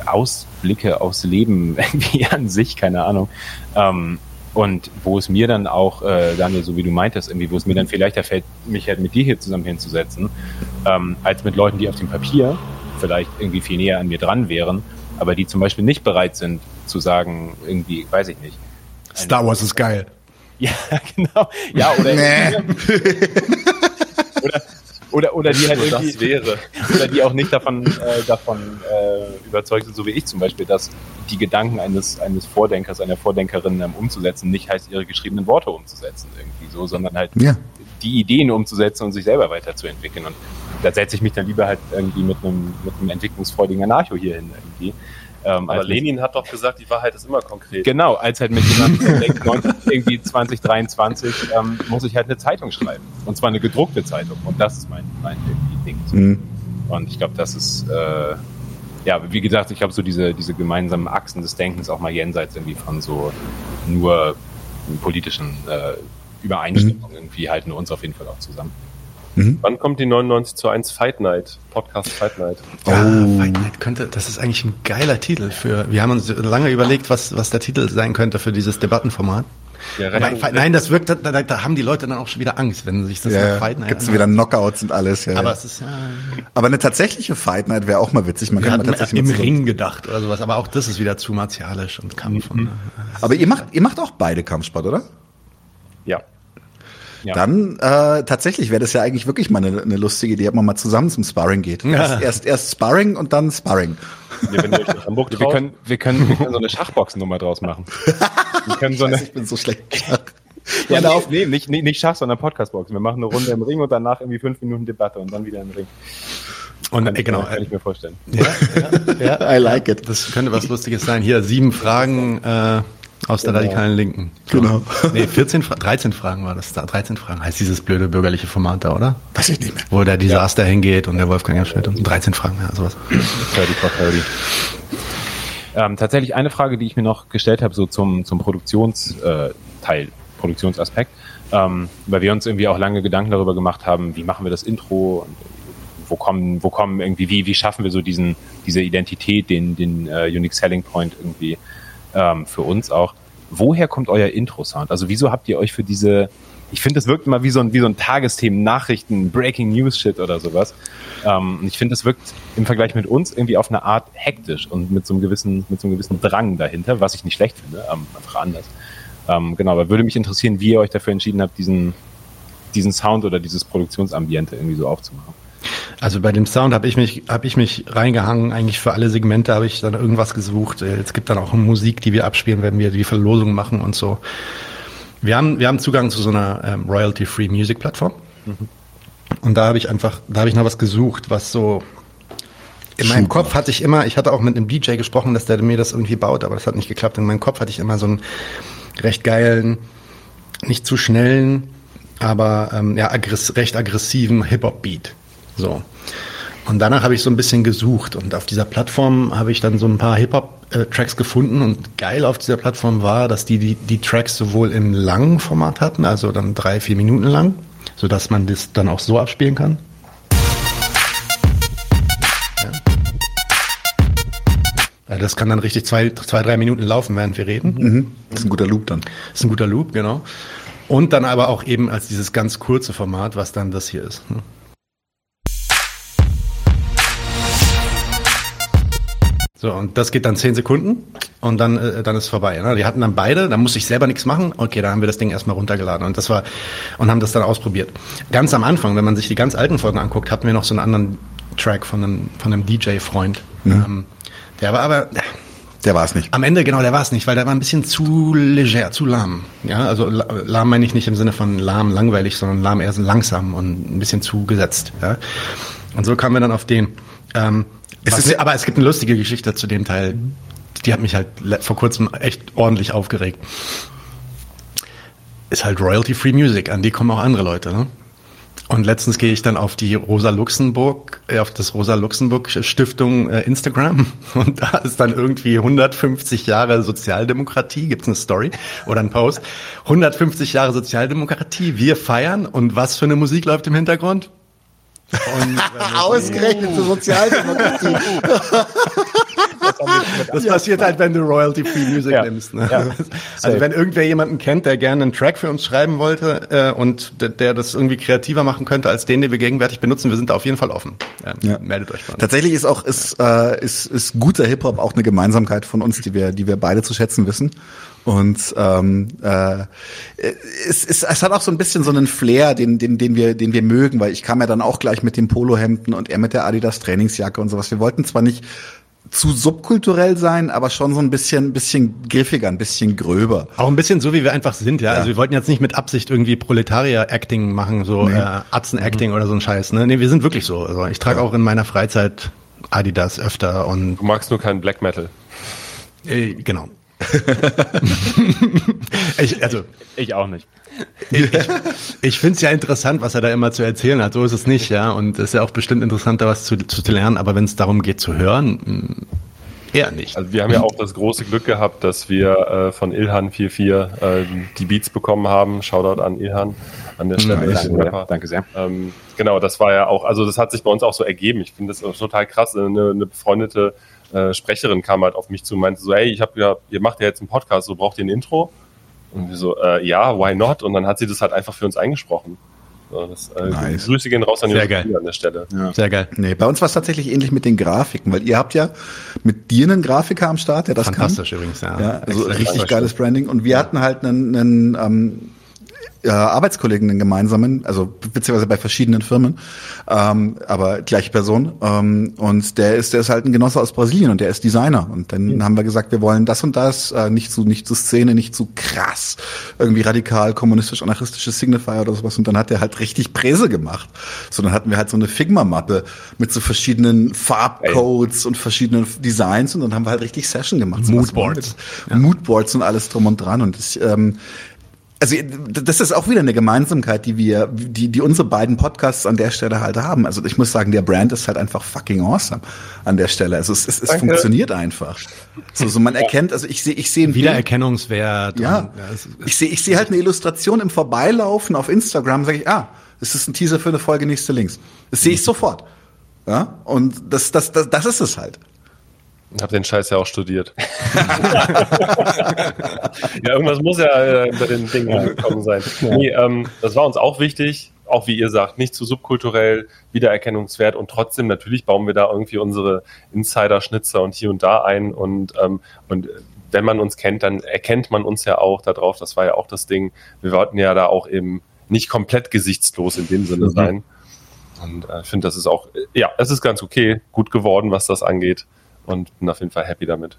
Ausblicke aufs Leben irgendwie an sich, keine Ahnung. Ähm, und wo es mir dann auch, äh, Daniel, so wie du meintest, irgendwie, wo es mir dann vielleicht erfällt, mich halt mit dir hier zusammen hinzusetzen, ähm, als mit Leuten, die auf dem Papier vielleicht irgendwie viel näher an mir dran wären, aber die zum Beispiel nicht bereit sind zu sagen, irgendwie, weiß ich nicht, Star Wars ist geil. Ja, genau. Ja, oder, nee. oder, oder, oder die halt irgendwie, das wäre. oder die auch nicht davon, äh, davon äh, überzeugt sind, so wie ich zum Beispiel, dass die Gedanken eines, eines Vordenkers, einer Vordenkerin ähm, umzusetzen, nicht heißt, ihre geschriebenen Worte umzusetzen irgendwie so, sondern halt ja. die Ideen umzusetzen und sich selber weiterzuentwickeln. Und da setze ich mich dann lieber halt irgendwie mit einem, mit einem entwicklungsfreudigen Anarcho hier hin irgendwie ähm, Aber Lenin hat doch gesagt, die Wahrheit ist immer konkret. Genau, als halt mit jemandem denkt, irgendwie 2023 ähm, muss ich halt eine Zeitung schreiben. Und zwar eine gedruckte Zeitung. Und das ist mein, mein Ding. Mhm. Und ich glaube, das ist, äh, ja, wie gesagt, ich glaube, so diese, diese gemeinsamen Achsen des Denkens auch mal jenseits irgendwie von so nur politischen äh, Übereinstimmungen irgendwie halten uns auf jeden Fall auch zusammen. Mhm. Wann kommt die 99 zu 1 Fight Night? Podcast Fight Night. Oh. Ja, Fight Night könnte, das ist eigentlich ein geiler Titel für, wir haben uns lange überlegt, was, was der Titel sein könnte für dieses Debattenformat. Ja, nein, nein, das wirkt, da, da, da, haben die Leute dann auch schon wieder Angst, wenn sich das ja, Fight Night Gibt's wieder Knockouts und alles, ja. Aber es ist ja. Aber eine tatsächliche Fight Night wäre auch mal witzig. Man könnte tatsächlich im Ring gedacht oder sowas, aber auch das ist wieder zu martialisch und Kampf. Mhm. Und, aber ihr macht, ihr macht auch beide Kampfsport, oder? Ja. Ja. Dann äh, tatsächlich wäre das ja eigentlich wirklich mal eine, eine lustige Idee, ob man mal zusammen zum Sparring geht. Ja. Erst, erst, erst Sparring und dann Sparring. Ja, wenn Hamburg traut. Wir können, wir können, wir können so eine Schachboxennummer draus machen. Wir können so eine, ich, weiß, ich bin so schlecht. Ja, nee, nee, nicht, nicht, nicht Schach, sondern Podcastboxen. Wir machen eine Runde im Ring und danach irgendwie fünf Minuten Debatte und dann wieder im Ring. Und kann, genau, kann ich mir vorstellen. Ja, ja, ja, I like it. Das könnte was Lustiges sein. Hier sieben Fragen. Äh, aus der genau. radikalen Linken. Genau. Nee, 14, 13 Fragen war das da. 13 Fragen heißt dieses blöde bürgerliche Format da, oder? Weiß ich nicht mehr. Wo der Desaster ja. hingeht und der Wolfgang Erschmidt und 13 Fragen, ja, sowas. 30 for 30. Ähm, tatsächlich eine Frage, die ich mir noch gestellt habe, so zum, zum Produktionsteil, äh, Produktionsaspekt, ähm, weil wir uns irgendwie auch lange Gedanken darüber gemacht haben, wie machen wir das Intro und wo kommen, wo kommen irgendwie, wie, wie schaffen wir so diesen, diese Identität, den, den uh, Unique Selling Point irgendwie ähm, für uns auch. Woher kommt euer Intro-Sound? Also wieso habt ihr euch für diese, ich finde, das wirkt immer wie so ein, wie so ein Tagesthemen, Nachrichten, Breaking News Shit oder sowas. Ähm, und ich finde, das wirkt im Vergleich mit uns irgendwie auf eine Art hektisch und mit so einem gewissen, mit so einem gewissen Drang dahinter, was ich nicht schlecht finde, ähm, einfach anders. Ähm, genau, aber würde mich interessieren, wie ihr euch dafür entschieden habt, diesen, diesen Sound oder dieses Produktionsambiente irgendwie so aufzumachen. Also bei dem Sound habe ich mich habe ich mich reingehangen. Eigentlich für alle Segmente habe ich dann irgendwas gesucht. Es gibt dann auch Musik, die wir abspielen, wenn wir die Verlosung machen und so. Wir haben wir haben Zugang zu so einer ähm, royalty-free Music Plattform. Mhm. Und da habe ich einfach da habe ich noch was gesucht, was so in meinem Kopf hatte ich immer, ich hatte auch mit einem DJ gesprochen, dass der mir das irgendwie baut, aber das hat nicht geklappt. In meinem Kopf hatte ich immer so einen recht geilen, nicht zu schnellen, aber ähm, ja, aggress recht aggressiven Hip-Hop-Beat. So. Und danach habe ich so ein bisschen gesucht und auf dieser Plattform habe ich dann so ein paar Hip-Hop-Tracks gefunden und geil auf dieser Plattform war, dass die, die die Tracks sowohl im langen Format hatten, also dann drei, vier Minuten lang, sodass man das dann auch so abspielen kann. Ja. Das kann dann richtig zwei, zwei, drei Minuten laufen, während wir reden. Mhm. Das ist ein guter Loop dann. Das ist ein guter Loop, genau. Und dann aber auch eben als dieses ganz kurze Format, was dann das hier ist. Ne? So, und das geht dann zehn Sekunden und dann, äh, dann ist vorbei. Ne? Die hatten dann beide, da musste ich selber nichts machen. Okay, da haben wir das Ding erstmal runtergeladen und das war und haben das dann ausprobiert. Ganz am Anfang, wenn man sich die ganz alten Folgen anguckt, hatten wir noch so einen anderen Track von einem, von einem DJ-Freund. Mhm. Ähm, der war aber. Der war es nicht. Am Ende, genau, der war es nicht, weil der war ein bisschen zu leger, zu lahm. Ja, also lahm meine ich nicht im Sinne von lahm, langweilig, sondern lahm eher so langsam und ein bisschen zu gesetzt. Ja? Und so kamen wir dann auf den. Ähm, es ist, aber es gibt eine lustige Geschichte zu dem Teil. Die hat mich halt vor kurzem echt ordentlich aufgeregt. Ist halt Royalty-Free Music, an die kommen auch andere Leute. Ne? Und letztens gehe ich dann auf die Rosa Luxemburg, äh, auf das Rosa Luxemburg Stiftung äh, Instagram und da ist dann irgendwie 150 Jahre Sozialdemokratie, gibt's eine Story oder ein Post. 150 Jahre Sozialdemokratie, wir feiern und was für eine Musik läuft im Hintergrund? Ausgerechnet zur Sozialdemokratie. das passiert halt, wenn du Royalty-Free Music ja. nimmst. Ne? Ja. Also wenn irgendwer jemanden kennt, der gerne einen Track für uns schreiben wollte äh, und der, der, das irgendwie kreativer machen könnte als den, den wir gegenwärtig benutzen, wir sind da auf jeden Fall offen. Ähm, ja. Meldet euch mal. Tatsächlich ist auch ist, äh, ist, ist guter Hip-Hop auch eine Gemeinsamkeit von uns, die wir, die wir beide zu schätzen wissen. Und ähm, äh, es, es, es hat auch so ein bisschen so einen Flair, den, den, den, wir, den wir mögen, weil ich kam ja dann auch gleich mit dem Polohemden und er mit der Adidas Trainingsjacke und sowas. Wir wollten zwar nicht zu subkulturell sein, aber schon so ein bisschen, bisschen griffiger, ein bisschen gröber. Auch ein bisschen so, wie wir einfach sind, ja. ja. Also wir wollten jetzt nicht mit Absicht irgendwie Proletarier-Acting machen, so nee. äh, Atzen-Acting mhm. oder so ein Scheiß. Ne? Nee, wir sind wirklich so. Also ich trage ja. auch in meiner Freizeit Adidas öfter und. Du magst nur keinen Black Metal. Äh, genau. ich, also, Ich auch nicht. ich, ich finde es ja interessant, was er da immer zu erzählen hat. So ist es nicht, ja. Und es ist ja auch bestimmt interessant, da was zu, zu lernen. Aber wenn es darum geht zu hören, mh, eher nicht. Also wir haben ja auch das große Glück gehabt, dass wir äh, von Ilhan44 äh, die Beats bekommen haben. Shoutout an Ilhan an der Stelle. Danke, den Rapper. danke sehr. Ähm, genau, das war ja auch, also das hat sich bei uns auch so ergeben. Ich finde das total krass. Eine, eine befreundete äh, Sprecherin kam halt auf mich zu und meinte so, hey, ich habe ja, ihr macht ja jetzt einen Podcast, so braucht ihr ein Intro? Und wir so, äh, ja, why not? Und dann hat sie das halt einfach für uns eingesprochen. So, das, äh, Nice. Grüße gehen raus an die geil. an der Stelle. Sehr geil. Nee, bei uns war es tatsächlich ähnlich mit den Grafiken, weil ihr habt ja mit dir einen Grafiker am Start, der das Fantastisch kann. übrigens, ja. Ja, also richtig geiles Branding. Und wir hatten halt einen, einen ähm, äh, Arbeitskollegen, einen gemeinsamen, also beziehungsweise bei verschiedenen Firmen, ähm, aber gleiche Person. Ähm, und der ist, der ist halt ein Genosse aus Brasilien und der ist Designer. Und dann haben wir gesagt, wir wollen das und das, äh, nicht zu, nicht zu Szene, nicht zu krass, irgendwie radikal, kommunistisch, anarchistisches Signifier oder sowas. Und dann hat der halt richtig Präse gemacht. So, dann hatten wir halt so eine Figma-Mappe mit so verschiedenen Farbcodes und verschiedenen Designs und dann haben wir halt richtig Session gemacht. So, Moodboards. denn? Moodboards und alles drum und dran. Und ich, ähm, also das ist auch wieder eine Gemeinsamkeit, die wir, die, die unsere beiden Podcasts an der Stelle halt haben. Also ich muss sagen, der Brand ist halt einfach fucking awesome an der Stelle. Also es, es, es Danke. funktioniert einfach. So, so man erkennt, also ich sehe, ich sehe ein Bild- Wiedererkennungswert. ja, und, es- ich sehe, ich sehe halt eine Illustration im Vorbeilaufen auf Instagram, sage ich, ah, das ist ein Teaser für eine Folge nächste Links. Das sehe ich sofort. Ja, und das, das, das, das ist es halt. Ich habe den Scheiß ja auch studiert. ja, irgendwas muss ja äh, bei den Dingen angekommen sein. Nee, ähm, das war uns auch wichtig, auch wie ihr sagt, nicht zu subkulturell, Wiedererkennungswert und trotzdem natürlich bauen wir da irgendwie unsere Insider-Schnitzer und hier und da ein und, ähm, und wenn man uns kennt, dann erkennt man uns ja auch darauf. Das war ja auch das Ding. Wir wollten ja da auch eben nicht komplett gesichtslos in dem Sinne sein. Und äh, ich finde, das ist auch, äh, ja, es ist ganz okay, gut geworden, was das angeht. Und bin auf jeden Fall happy damit.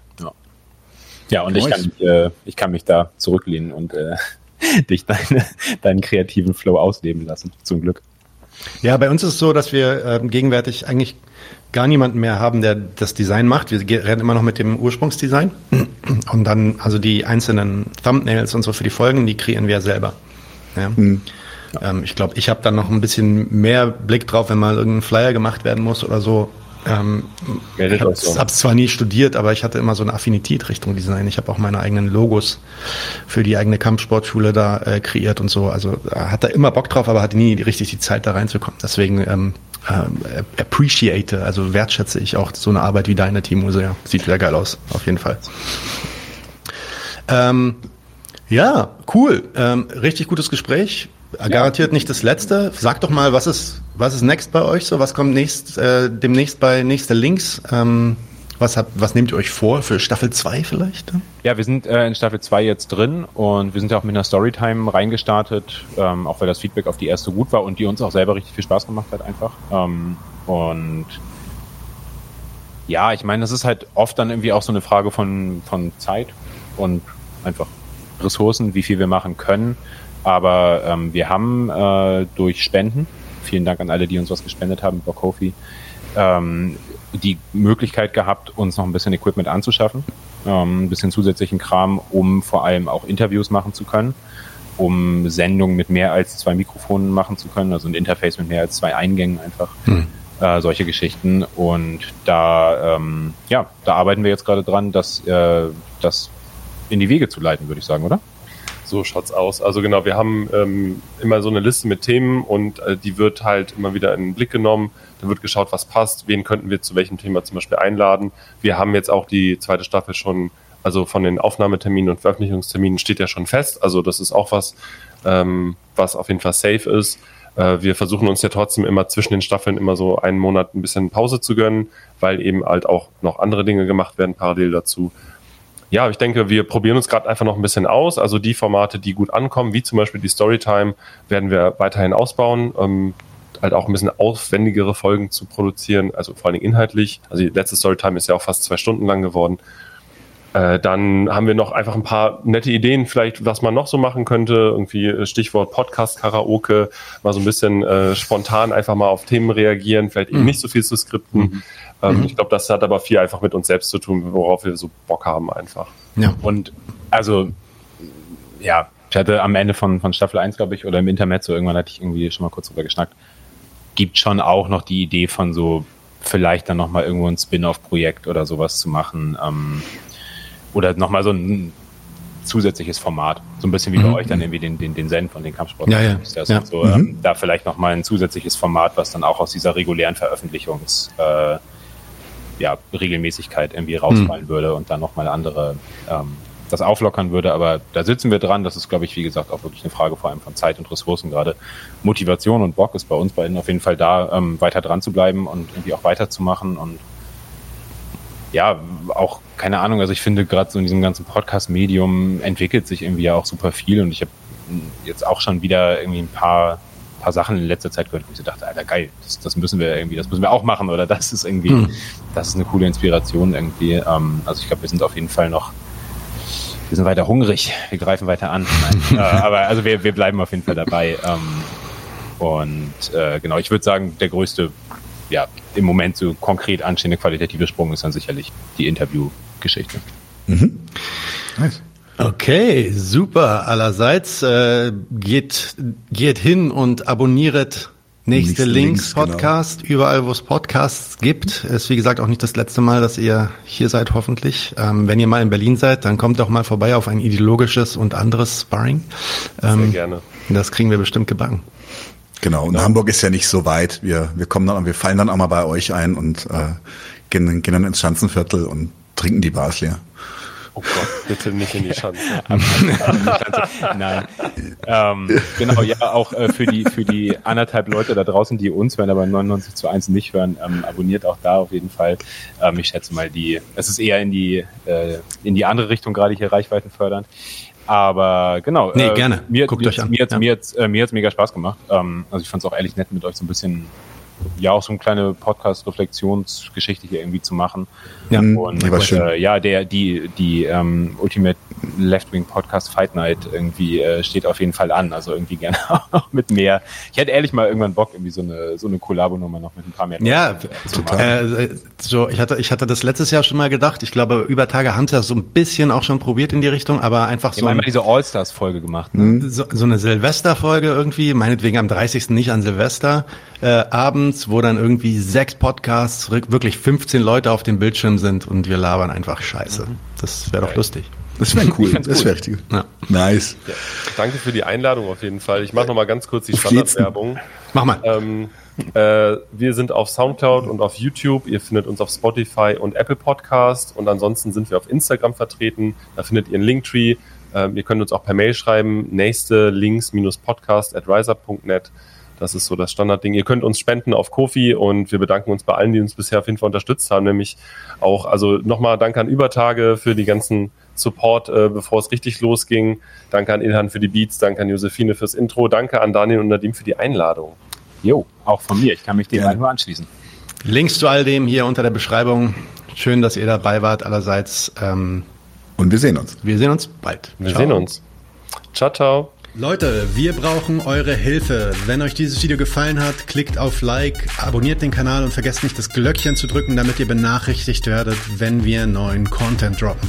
Ja, und ich kann, mich, äh, ich kann mich da zurücklehnen und äh, dich deine, deinen kreativen Flow ausleben lassen, zum Glück. Ja, bei uns ist es so, dass wir ähm, gegenwärtig eigentlich gar niemanden mehr haben, der das Design macht. Wir rennen immer noch mit dem Ursprungsdesign. Und dann, also die einzelnen Thumbnails und so für die Folgen, die kreieren wir selber. Ja. Ähm, ich glaube, ich habe dann noch ein bisschen mehr Blick drauf, wenn mal irgendein Flyer gemacht werden muss oder so. Ähm, ich habe es zwar nie studiert, aber ich hatte immer so eine Affinität Richtung Design. Ich habe auch meine eigenen Logos für die eigene Kampfsportschule da äh, kreiert und so. Also äh, hat da immer Bock drauf, aber hatte nie richtig die Zeit da reinzukommen. Deswegen ähm, ähm, appreciate, also wertschätze ich auch so eine Arbeit wie deine, Timo. sehr. Sieht sehr geil aus, auf jeden Fall. Ähm, ja, cool. Ähm, richtig gutes Gespräch. Garantiert nicht das letzte. Sag doch mal, was ist, was ist next bei euch so? Was kommt nächst, äh, demnächst bei nächste Links? Ähm, was, habt, was nehmt ihr euch vor für Staffel 2 vielleicht? Ja, wir sind äh, in Staffel 2 jetzt drin und wir sind ja auch mit einer Storytime reingestartet, ähm, auch weil das Feedback auf die erste gut war und die uns auch selber richtig viel Spaß gemacht hat einfach. Ähm, und ja, ich meine, das ist halt oft dann irgendwie auch so eine Frage von, von Zeit und einfach Ressourcen, wie viel wir machen können. Aber ähm, wir haben äh, durch Spenden, vielen Dank an alle, die uns was gespendet haben über Kofi, ähm, die Möglichkeit gehabt, uns noch ein bisschen Equipment anzuschaffen, ähm, ein bisschen zusätzlichen Kram, um vor allem auch Interviews machen zu können, um Sendungen mit mehr als zwei Mikrofonen machen zu können, also ein Interface mit mehr als zwei Eingängen einfach. Äh, solche Geschichten. Und da, ähm, ja, da arbeiten wir jetzt gerade dran, das, äh, das in die Wege zu leiten, würde ich sagen, oder? So schaut's aus. Also genau, wir haben ähm, immer so eine Liste mit Themen und äh, die wird halt immer wieder in den Blick genommen. Da wird geschaut, was passt, wen könnten wir zu welchem Thema zum Beispiel einladen. Wir haben jetzt auch die zweite Staffel schon, also von den Aufnahmeterminen und Veröffentlichungsterminen steht ja schon fest. Also das ist auch was, ähm, was auf jeden Fall safe ist. Äh, wir versuchen uns ja trotzdem immer zwischen den Staffeln immer so einen Monat ein bisschen Pause zu gönnen, weil eben halt auch noch andere Dinge gemacht werden parallel dazu. Ja, ich denke, wir probieren uns gerade einfach noch ein bisschen aus. Also die Formate, die gut ankommen, wie zum Beispiel die Storytime, werden wir weiterhin ausbauen. Ähm, halt auch ein bisschen aufwendigere Folgen zu produzieren, also vor allen Dingen inhaltlich. Also die letzte Storytime ist ja auch fast zwei Stunden lang geworden. Äh, dann haben wir noch einfach ein paar nette Ideen, vielleicht, was man noch so machen könnte. Irgendwie äh, Stichwort Podcast-Karaoke, mal so ein bisschen äh, spontan einfach mal auf Themen reagieren, vielleicht eben mhm. nicht so viel zu skripten. Mhm. Ähm, mhm. Ich glaube, das hat aber viel einfach mit uns selbst zu tun, worauf wir so Bock haben einfach. Ja, und also, ja, ich hatte am Ende von, von Staffel 1, glaube ich, oder im Intermezzo, irgendwann hatte ich irgendwie schon mal kurz drüber geschnackt, gibt schon auch noch die Idee von so vielleicht dann nochmal irgendwo ein Spin-off-Projekt oder sowas zu machen. Ähm, oder nochmal so ein zusätzliches Format. So ein bisschen wie mhm. bei euch dann irgendwie den, den, den Zen von den Kampfsport. Ja, ja. ja. So, mhm. ähm, da vielleicht nochmal ein zusätzliches Format, was dann auch aus dieser regulären Veröffentlichungs äh, ja, Regelmäßigkeit irgendwie rausfallen mhm. würde und dann nochmal andere ähm, das auflockern würde. Aber da sitzen wir dran. Das ist, glaube ich, wie gesagt, auch wirklich eine Frage vor allem von Zeit und Ressourcen gerade. Motivation und Bock ist bei uns beiden auf jeden Fall da, ähm, weiter dran zu bleiben und irgendwie auch weiterzumachen und ja, auch keine Ahnung, also ich finde gerade so in diesem ganzen Podcast-Medium entwickelt sich irgendwie ja auch super viel und ich habe jetzt auch schon wieder irgendwie ein paar, paar Sachen in letzter Zeit gehört, wo ich so dachte, Alter, geil, das, das müssen wir irgendwie, das müssen wir auch machen oder das ist irgendwie, hm. das ist eine coole Inspiration irgendwie. Ähm, also ich glaube, wir sind auf jeden Fall noch, wir sind weiter hungrig, wir greifen weiter an. Nein, äh, aber also wir, wir bleiben auf jeden Fall dabei. Ähm, und äh, genau, ich würde sagen, der größte ja, im Moment so konkret anstehende qualitative Sprung ist dann sicherlich die Interviewgeschichte. Mhm. Nice. Okay, super. Allerseits äh, geht, geht hin und abonniert Nächste, Nächste Links, genau. Podcast, genau. überall wo es Podcasts gibt. Ist wie gesagt auch nicht das letzte Mal, dass ihr hier seid, hoffentlich. Ähm, wenn ihr mal in Berlin seid, dann kommt doch mal vorbei auf ein ideologisches und anderes Sparring. Ähm, Sehr gerne. Das kriegen wir bestimmt gebacken. Genau, und genau. Hamburg ist ja nicht so weit. Wir, wir kommen dann, wir fallen dann auch mal bei euch ein und äh, gehen, gehen dann ins Schanzenviertel und trinken die Bars leer. Oh Gott, bitte nicht in die Schanze. Nein. Ähm, genau, ja, auch äh, für die für die anderthalb Leute da draußen, die uns hören, aber 99 zu 1 nicht hören, ähm, abonniert auch da auf jeden Fall. Ähm, ich schätze mal, die, es ist eher in die äh, in die andere Richtung gerade hier Reichweiten fördernd. Aber genau. Nee, äh, gerne. Mir, Guckt mir, euch an. Mir hat es ja. mir, äh, mega Spaß gemacht. Ähm, also ich fand es auch ehrlich nett, mit euch so ein bisschen, ja, auch so eine kleine Podcast-Reflexionsgeschichte hier irgendwie zu machen. Ja, und äh, ja, der, die, die ähm, Ultimate Left-Wing Podcast Fight Night irgendwie äh, steht auf jeden Fall an. Also irgendwie gerne auch mit mehr. Ich hätte ehrlich mal irgendwann Bock, irgendwie so eine, so eine Kollabo-Nummer noch mit ein paar mehr. Ja, total. Äh, so, ich hatte, ich hatte das letztes Jahr schon mal gedacht. Ich glaube, über Tage haben sie das so ein bisschen auch schon probiert in die Richtung, aber einfach so. Wir haben ein, diese All-Stars-Folge gemacht. Ne? Mhm. So, so eine Silvester-Folge irgendwie, meinetwegen am 30. nicht an Silvester, äh, abends, wo dann irgendwie sechs Podcasts, wirklich 15 Leute auf dem Bildschirm sind und wir labern einfach Scheiße. Das wäre doch lustig. Das wäre cool. Das wäre richtig. Ja. Nice. Ja. Danke für die Einladung auf jeden Fall. Ich mache noch mal ganz kurz die Standardwerbung. Mach mal. Ähm, äh, wir sind auf Soundcloud und auf YouTube. Ihr findet uns auf Spotify und Apple Podcast. Und ansonsten sind wir auf Instagram vertreten. Da findet ihr einen Linktree. Ähm, ihr könnt uns auch per Mail schreiben. Nächste links-podcast at riser.net. Das ist so das Standardding. Ihr könnt uns spenden auf Kofi und wir bedanken uns bei allen, die uns bisher auf jeden Fall unterstützt haben. Nämlich auch, also nochmal Danke an Übertage für die ganzen Support, äh, bevor es richtig losging. Danke an Ilhan für die Beats, danke an Josephine fürs Intro, danke an Daniel und Nadim für die Einladung. Jo, auch von mir. Ich kann mich dem ja. nur anschließen. Links zu all dem hier unter der Beschreibung. Schön, dass ihr dabei wart allerseits. Ähm, und wir sehen uns. Wir sehen uns bald. Wir ciao. sehen uns. Ciao, ciao. Leute, wir brauchen eure Hilfe. Wenn euch dieses Video gefallen hat, klickt auf Like, abonniert den Kanal und vergesst nicht das Glöckchen zu drücken, damit ihr benachrichtigt werdet, wenn wir neuen Content droppen.